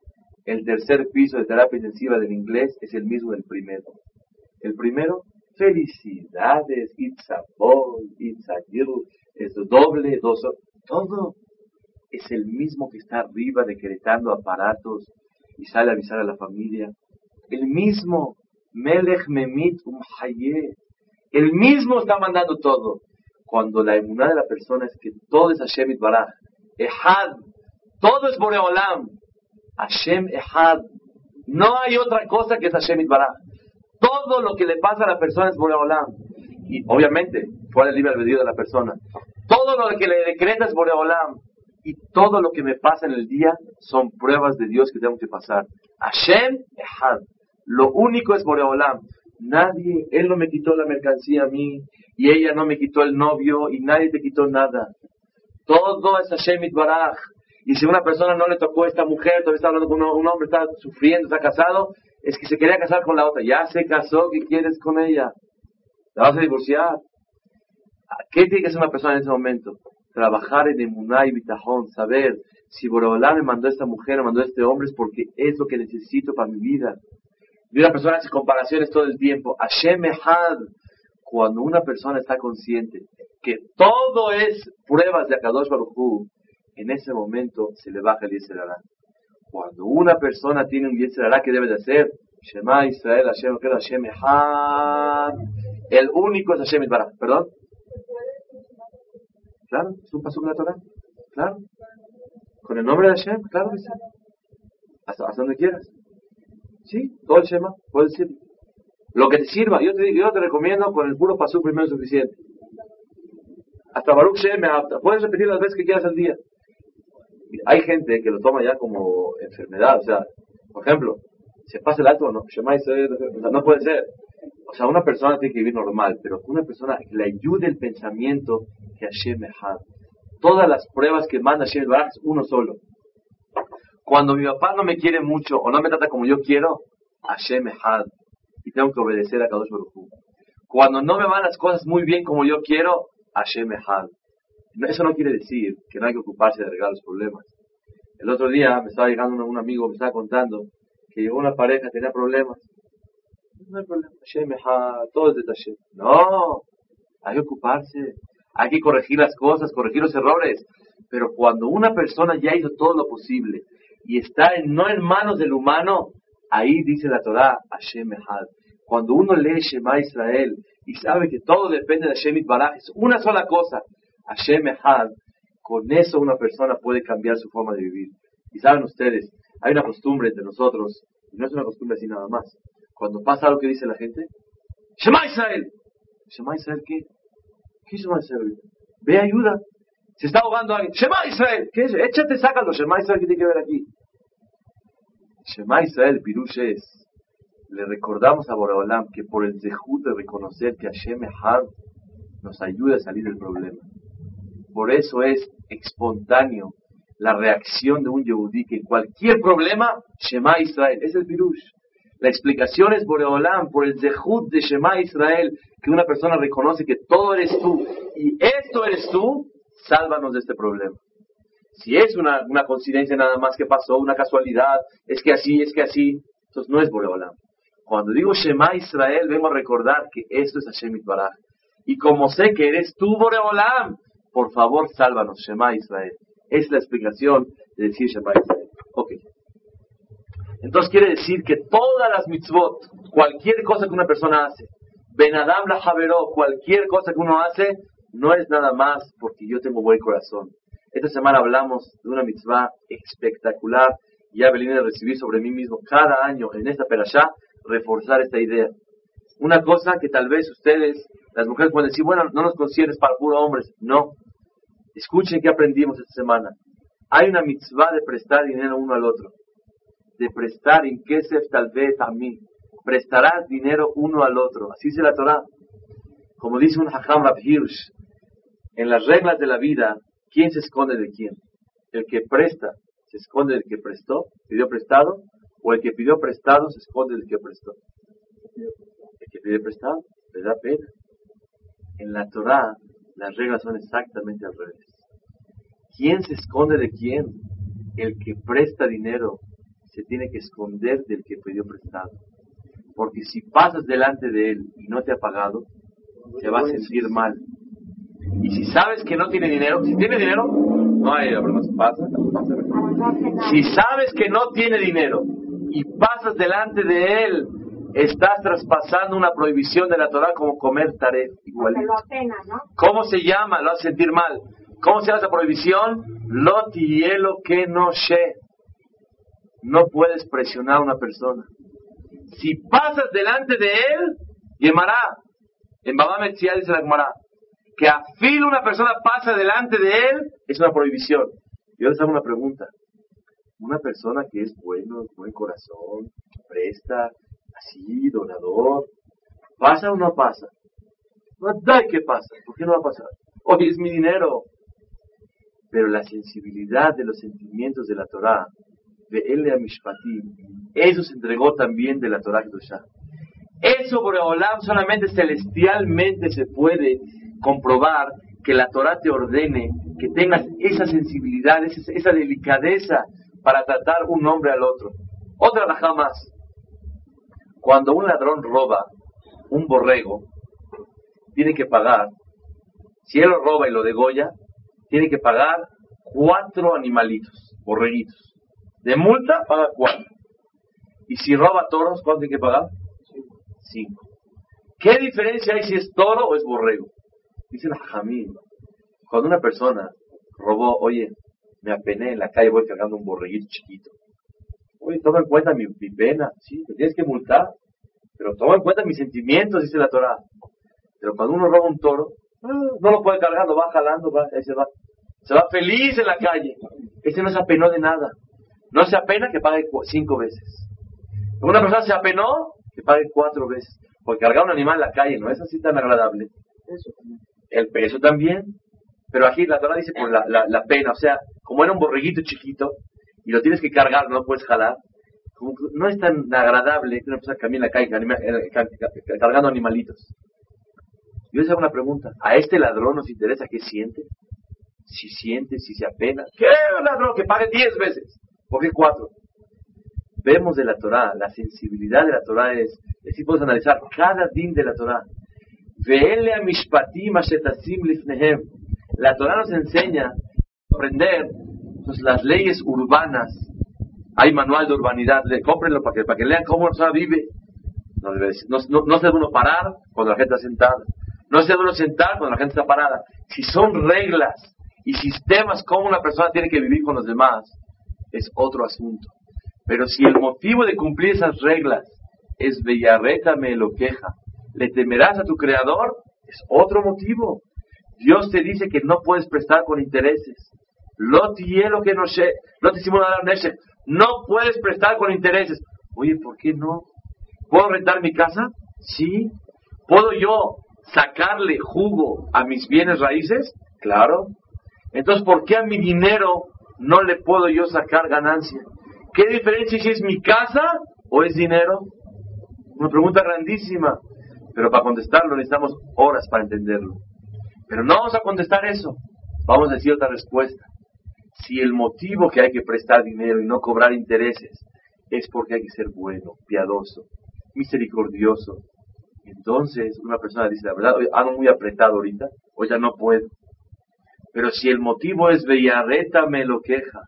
el tercer piso de terapia intensiva del inglés es el mismo del primero. El primero, felicidades, it's a boy, it's a girl, es doble, dos, todo es el mismo que está arriba decretando aparatos y sale a avisar a la familia el mismo Melech Memit Umhaye, el mismo está mandando todo. Cuando la emuná de la persona es que todo es Hashem Baraj, Ehad, todo es Boreolam, Hashem Ehad, no hay otra cosa que es Hashem Baraj. Todo lo que le pasa a la persona es Boreolam. Y obviamente, fuera el libre albedrío de la persona. Todo lo que le decretas Boreolam y todo lo que me pasa en el día son pruebas de Dios que tengo que pasar. Hashem Ehad. Lo único es Boreolam. Nadie, él no me quitó la mercancía a mí, y ella no me quitó el novio, y nadie te quitó nada. Todo es Hashem Baraj. Y si una persona no le tocó a esta mujer, todavía está hablando con un, hombre, está sufriendo, está casado, es que se quería casar con la otra. Ya se casó, ¿qué quieres con ella? ¿La vas a divorciar? ¿Qué tiene que hacer una persona en ese momento? Trabajar en emuná y bitajón, saber si Borobalá me mandó a esta mujer, me mandó a este hombre, es porque es lo que necesito para mi vida. Y una persona hace comparaciones todo el tiempo. Hashem Ehad, cuando una persona está consciente que todo es pruebas de Akadosh Baruj en ese momento se le baja el Yetzirah. Cuando una persona tiene un Yetzirah, ¿qué debe de hacer? Shema Israel, Hashem, Hashem Echad. El único es Hashem Itbaraj. ¿Perdón? Claro, es un paso de la Torah. Claro. Con el nombre de Hashem, claro. Hasta, hasta donde quieras. Sí, todo el Shema, puedes decir. Lo que te sirva, yo te, yo te recomiendo con el puro paso primero suficiente. Hasta Baruch Shema, puedes repetir las veces que quieras al día hay gente que lo toma ya como enfermedad, o sea, por ejemplo, se pasa el alto, no, no puede ser. O sea, una persona tiene que vivir normal, pero una persona que le ayude el pensamiento que Hashem Echad. Todas las pruebas que manda Hashem Baraj es uno solo. Cuando mi papá no me quiere mucho o no me trata como yo quiero, Hashem Echad. Y tengo que obedecer a Kadosh Baruj Cuando no me van las cosas muy bien como yo quiero, Hashem Echad. Eso no quiere decir que no hay que ocuparse de arreglar los problemas. El otro día me estaba llegando un, amigo, me estaba contando que llegó una pareja, tenía problemas. No hay problema, todo es de No, hay que ocuparse, hay que corregir las cosas, corregir los errores. Pero cuando una persona ya hizo todo lo posible y está no en manos del humano, ahí dice la Torah, Hashem Cuando uno lee Shema Israel y sabe que todo depende de Hashem Baraj, es una sola cosa, Hashem Echad, con eso una persona puede cambiar su forma de vivir. Y saben ustedes, hay una costumbre entre nosotros, y no es una costumbre así nada más. Cuando pasa algo que dice la gente, Shema Israel. ¿Shema Israel qué? ¿Qué es Shema Israel? Ve ayuda. Se está ahogando alguien. Shema Israel. ¿Qué es? Échate, sácalo. Shema Israel, ¿qué tiene que ver aquí? Shema Israel, Pirush es. Le recordamos a Boraholam que por el zehut de reconocer que Hashem Echad nos ayuda a salir del problema. Por eso es espontáneo la reacción de un Yehudí que cualquier problema, Shema Israel. Es el Pirush. La explicación es Boreolam, por el Zehut de Shema Israel, que una persona reconoce que todo eres tú y esto eres tú, sálvanos de este problema. Si es una, una coincidencia nada más que pasó, una casualidad, es que así, es que así, entonces no es Boreolam. Cuando digo Shema Israel, vengo a recordar que esto es Hashem Itbaraj. Y como sé que eres tú, Boreolam, por favor, sálvanos, Shema Israel. Es la explicación de decir Shema Israel. Ok. Entonces quiere decir que todas las mitzvot, cualquier cosa que una persona hace, Benadam la Javeró, cualquier cosa que uno hace, no es nada más porque yo tengo buen corazón. Esta semana hablamos de una mitzvah espectacular. Ya vine a recibir sobre mí mismo cada año en esta perashá reforzar esta idea. Una cosa que tal vez ustedes, las mujeres pueden decir, bueno, no nos conciernes para puro hombres. No, Escuchen qué aprendimos esta semana. Hay una mitzvah de prestar dinero uno al otro. De prestar en kesef tal vez a mí. Prestarás dinero uno al otro. Así dice la Torah. Como dice un Hacham Rab en las reglas de la vida, ¿quién se esconde de quién? El que presta se esconde del que prestó, pidió prestado, o el que pidió prestado se esconde del que prestó. El que pide prestado le da pena. En la Torah las reglas son exactamente al revés. ¿Quién se esconde de quién? El que presta dinero se tiene que esconder del que pidió prestado. Porque si pasas delante de él y no te ha pagado, se va a sentir mal. Y si sabes que no tiene dinero, si tiene dinero, no hay problemas. Pasa, Si sabes que no tiene dinero y pasas delante de él estás traspasando una prohibición de la Torah como comer taref. ¿Cómo se llama? Lo hace sentir mal. ¿Cómo se llama esa prohibición? Lotielo que no she. No puedes presionar a una persona. Si pasas delante de él, llamará. En Baba Metzia dice la Gemara, que a filo una persona pasa delante de él es una prohibición. Yo les hago una pregunta. Una persona que es bueno, buen corazón, presta, así, donador, ¿pasa o no pasa? No da que pasa. ¿Por qué no va a pasar? Hoy es mi dinero. Pero la sensibilidad de los sentimientos de la Torah, de él a Mishpatim, eso se entregó también de la Torah Kedoshah. Eso, por Olam, solamente celestialmente se puede comprobar que la Torah te ordene que tengas esa sensibilidad, esa, delicadeza para tratar un hombre al otro. Otra la más. Cuando un ladrón roba un borrego, tiene que pagar, si él lo roba y lo degolla, tiene que pagar cuatro animalitos, borreguitos. De multa, paga cuatro. Y si roba toros, ¿cuánto tiene que pagar? Cinco. ¿Qué diferencia hay si es toro o es borrego? Dice la Jamil, cuando una persona robó, oye, me apené en la calle, voy cargando un borreguito chiquito. Oye, toma en cuenta mi, pena, sí, te tienes que multar, pero toma en cuenta mis sentimientos, dice la Torah. Pero cuando uno roba un toro, ah, no lo puede cargar, lo va jalando, va, se va. Se va feliz en la calle. Ese no se apenó de nada. No se apena que pague cinco veces. Una persona se apenó que pague cuatro veces. Porque cargar un animal en la calle no es así tan agradable. Eso el peso también. Pero aquí la Torah dice por la, la, pena, o sea, como era un borreguito chiquito y lo tienes que cargar, no lo puedes jalar, no es tan agradable que una persona camine la calle eh, cargando animalitos. Yo les hago una pregunta, ¿a este ladrón nos interesa qué siente? Si siente, si se apena. ¿Qué ladrón? Que pague diez veces. ¿Por qué cuatro? Vemos de la Torah, la sensibilidad de la Torah es, decir, podemos analizar cada din de la Torah. La Torah nos enseña a aprender pues, las leyes urbanas. Hay manual de urbanidad, cómprenlo para que, para que lean cómo la vive. No, no, no, se debe uno parar cuando la gente está sentada. No se debe uno sentar cuando la gente está parada. Si son reglas y sistemas como una persona tiene que vivir con los demás, es otro asunto. Pero si el motivo de cumplir esas reglas es Bellarreta me lo queja, le temerás a tu creador, es otro motivo. Dios te dice que no puedes prestar con intereses. Hielo que no sé, no puedes prestar con intereses. Oye, ¿por qué no? ¿Puedo rentar mi casa? Sí. ¿Puedo yo sacarle jugo a mis bienes raíces? Claro. Entonces, ¿por qué a mi dinero no le puedo yo sacar ganancia? ¿Qué diferencia si es mi casa o es dinero? Una pregunta grandísima. Pero para contestarlo necesitamos horas para entenderlo. Pero no vamos a contestar eso. Vamos a decir otra respuesta. Si el motivo que hay que prestar dinero y no cobrar intereses es porque hay que ser bueno, piadoso, misericordioso, entonces una persona dice, la verdad, hoy ando muy apretado ahorita, hoy ya no puedo. Pero si el motivo es Bellarreta me lo queja,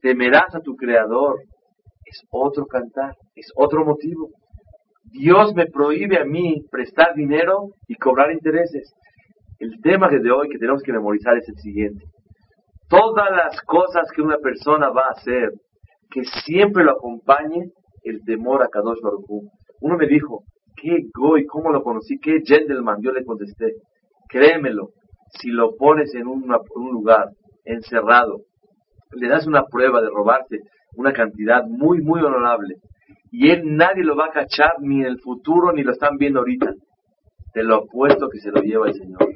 temerás a tu creador, es otro cantar, es otro motivo. Dios me prohíbe a mí prestar dinero y cobrar intereses. El tema de hoy que tenemos que memorizar es el siguiente. Todas las cosas que una persona va a hacer, que siempre lo acompañe el temor a Kadosh Baruch Uno me dijo, ¿qué goy? ¿Cómo lo conocí? ¿Qué gentleman? Yo le contesté, créemelo, si lo pones en un lugar encerrado, le das una prueba de robarte una cantidad muy, muy honorable, y él nadie lo va a cachar ni en el futuro ni lo están viendo ahorita. De lo opuesto que se lo lleva el Señor.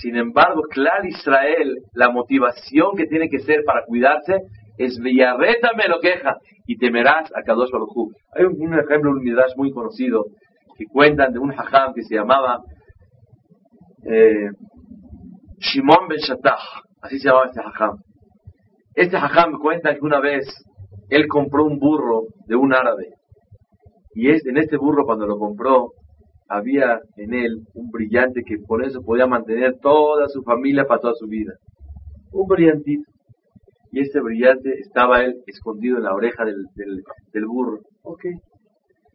Sin embargo, claro Israel, la motivación que tiene que ser para cuidarse es Villarreta me lo queja y temerás a Kadosh Baruj Hay un, ejemplo, un muy conocido que cuentan de un hajam que se llamaba eh, Shimon ben Shatach, así se llamaba este hajam. Este hajam cuenta que una vez él compró un burro de un árabe. Y es, en este burro cuando lo compró, había en él un brillante que por eso podía mantener toda su familia para toda su vida. Un brillantito. Y este brillante estaba él escondido en la oreja del, del, burro. Ok.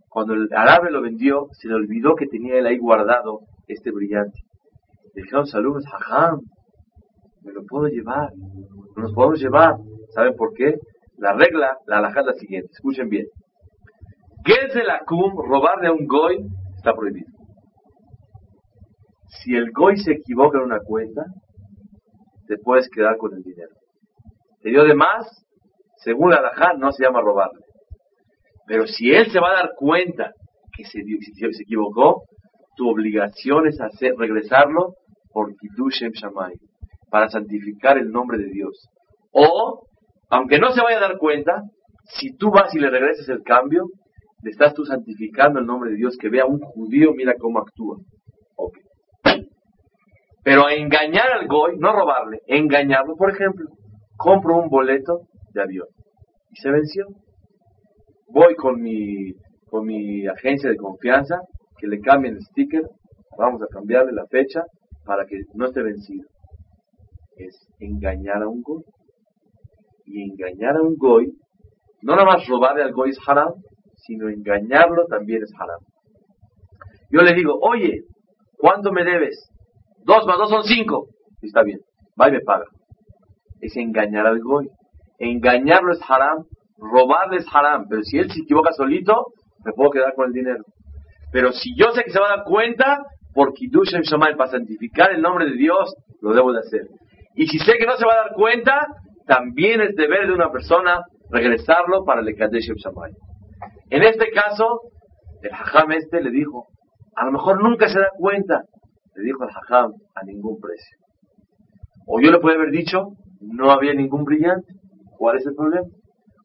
Cuando el árabe lo vendió, se le olvidó que tenía él ahí guardado este brillante. Le dijeron, saludos, jajam, me lo puedo llevar, nos podemos llevar. ¿Saben por qué? La regla, la alhaja es la siguiente, escuchen bien. la cum, robarle a un goy, está prohibido. Si el Goy se equivoca en una cuenta, te puedes quedar con el dinero. Te dio de más, según la Alajá, no se llama robarle. Pero si él se va a dar cuenta que se, se equivocó, tu obligación es hacer, regresarlo por Kidushem Shamay, para santificar el nombre de Dios. O, aunque no se vaya a dar cuenta, si tú vas y le regresas el cambio, le estás tú santificando el nombre de Dios, que vea un judío, mira cómo actúa. Pero engañar al goy, no robarle, engañarlo, por ejemplo, compro un boleto de avión y se venció. Voy con mi, con mi agencia de confianza, que le cambien el sticker, vamos a cambiarle la fecha para que no esté vencido. Es engañar a un goy. Y engañar a un goy, no nada más robarle al goy es haram, sino engañarlo también es haram. Yo le digo, oye, ¿cuánto me debes? Dos más dos son cinco. Y está bien, va y me paga. Es engañar al goy. Engañarlo es haram, robarle es haram. Pero si él se equivoca solito, me puedo quedar con el dinero. Pero si yo sé que se va a dar cuenta, por Kiddush Shamay, para santificar el nombre de Dios, lo debo de hacer. Y si sé que no se va a dar cuenta, también es deber de una persona regresarlo para el Kadesh Shamay. En este caso, el Hajam este le dijo, a lo mejor nunca se da cuenta, le dijo el Hajam, a ningún precio. O yo le puedo haber dicho, no había ningún brillante. ¿Cuál es el problema?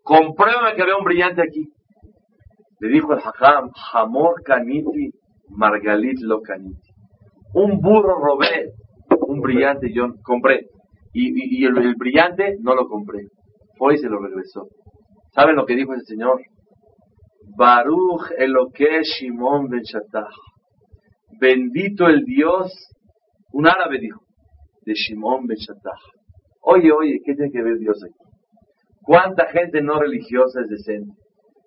Compruébame que había un brillante aquí. Le dijo el Hajam, Hamor Kaniti, Margalit lo Kaniti. Un burro robé, un brillante yo compré. Y, el, brillante no lo compré. Fue y se lo regresó. ¿Saben lo que dijo ese señor? Baruch Eloke Shimon Ben Shattah. Bendito el Dios, un árabe dijo, de Shimon Ben Shattah. Oye, oye, ¿qué tiene que ver Dios aquí? ¿Cuánta gente no religiosa es decente?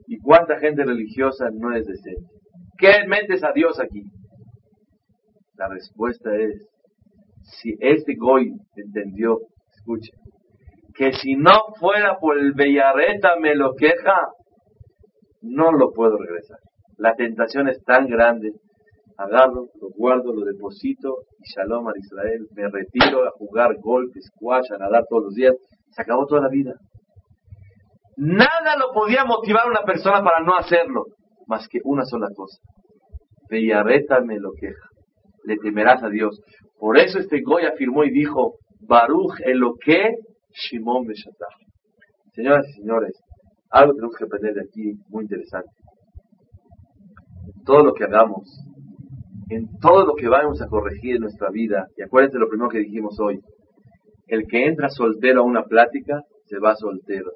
¿Y cuánta gente religiosa no es decente? ¿Qué metes a Dios aquí? La respuesta es, si este Goy entendió, escuche, que si no fuera por el Bellareta me lo queja, no lo puedo regresar. La tentación es tan grande. Agarro, lo guardo, lo deposito y shalom a Israel. Me retiro a jugar golf, squash, a nadar todos los días. Se acabó toda la vida. Nada lo podía motivar a una persona para no hacerlo, más que una sola cosa. Bellareta me lo queja. Le temerás a Dios. Por eso este Goy afirmó y dijo, Baruch que Shimon Beshatah. Señoras y señores, algo tenemos que aprender de aquí muy interesante. Todo lo que hagamos, en todo lo que vamos a corregir en nuestra vida, y acuérdense lo primero que dijimos hoy, el que entra soltero a una plática, se va soltero.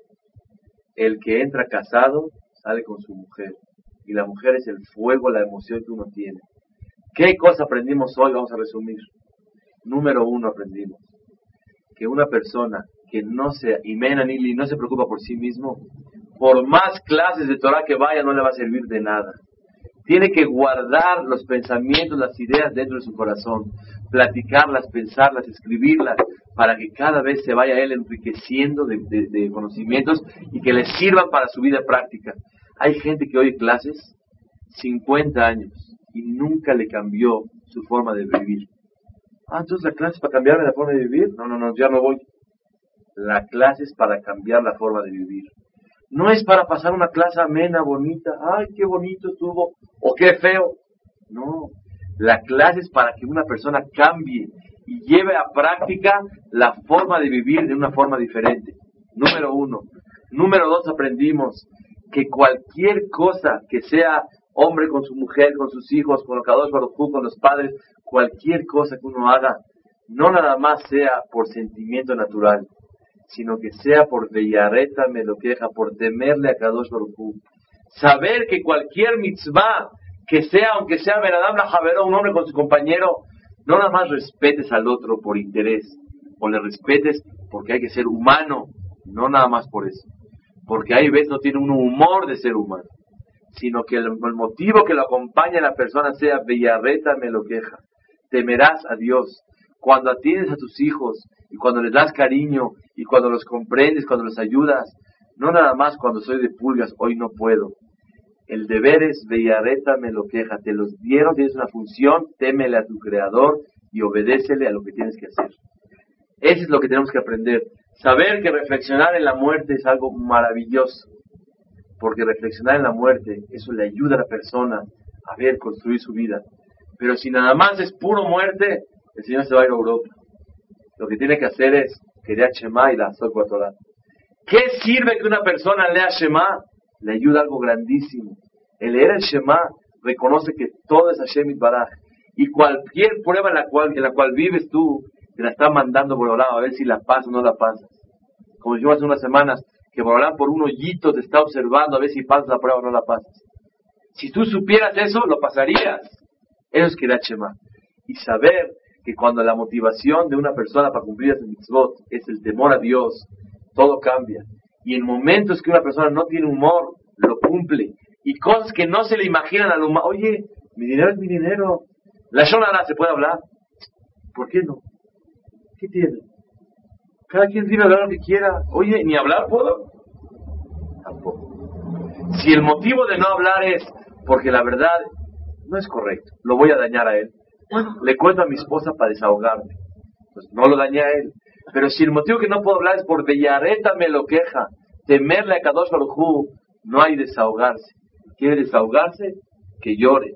El que entra casado, sale con su mujer. Y la mujer es el fuego, la emoción que uno tiene. ¿Qué cosa aprendimos hoy? Vamos a resumir. Número uno aprendimos que una persona que no se imena ni no se preocupa por sí mismo, por más clases de Torah que vaya, no le va a servir de nada. Tiene que guardar los pensamientos, las ideas dentro de su corazón, platicarlas, pensarlas, escribirlas, para que cada vez se vaya él enriqueciendo de, de conocimientos y que le sirvan para su vida práctica. Hay gente que oye clases 50 años y nunca le cambió su forma de vivir. Ah, entonces la clase es para cambiar la forma de vivir. No, no, no, ya no voy. La clase es para cambiar la forma de vivir. No es para pasar una clase amena, bonita. Ay, qué bonito estuvo. O qué feo. No. La clase es para que una persona cambie y lleve a práctica la forma de vivir de una forma diferente. Número uno. Número dos, aprendimos que cualquier cosa que sea hombre con su mujer, con sus hijos, con los con los padres, cualquier cosa que uno haga, no nada más sea por sentimiento natural, sino que sea por bellareta me lo queja, por temerle a Kadosh Baruj Saber que cualquier mitzvah, que sea, aunque sea Beradam la un hombre con su compañero, no nada más respetes al otro por interés, o le respetes porque hay que ser humano, no nada más por eso. Porque hay veces no tiene un humor de ser humano, sino que el, motivo que lo acompaña a la persona sea Bellareta me lo queja temerás a Dios. Cuando atiendes a tus hijos y cuando les das cariño y cuando los comprendes, cuando los ayudas, no nada más cuando soy de pulgas, hoy no puedo. El deber es, Bellareta me lo queja, te los dieron, tienes una función, témele a tu creador y obedécele a lo que tienes que hacer. Eso es lo que tenemos que aprender. Saber que reflexionar en la muerte es algo maravilloso, porque reflexionar en la muerte, eso le ayuda a la persona a ver, construir su vida. Pero si nada más es puro muerte, el Señor se va a ir a Europa. Lo que tiene que hacer es querer Shema y la Torah. ¿Qué sirve que una persona lea Shema? Le ayuda algo grandísimo. El leer el Shema reconoce que todo es Hashem Baraj. Y cualquier prueba en la cual, en la cual vives tú, te la está mandando lado a ver si la pasas o no la pasas. Como yo hace unas semanas, que Borolán por un hoyito te está observando a ver si pasas la prueba o no la pasas. Si tú supieras eso, lo pasarías. Eso es Kirat Shema. Y saber que cuando la motivación de una persona para cumplir ese mitzvot es el temor a Dios, todo cambia. Y en momentos que una persona no tiene humor, lo cumple. Y cosas que no se le imaginan al humano. Oye, mi dinero es mi dinero. La Shonara se puede hablar. ¿Por qué no? ¿Qué tiene? Cada quien tiene hablar lo que quiera. Oye, ¿ni hablar puedo? Tampoco. Si el motivo de no hablar es porque la verdad no es correcto, lo voy a dañar a él. Le cuento a mi esposa para desahogarme. Pues no lo dañé a él. Pero si el motivo que no puedo hablar es por Bellareta me lo queja, temerle a Kadosh Baruj no hay desahogarse. ¿Quiere desahogarse? Que llore.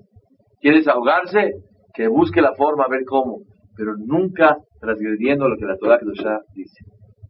¿Quiere desahogarse? Que busque la forma a ver cómo. Pero nunca transgrediendo lo que la Torah ya dice.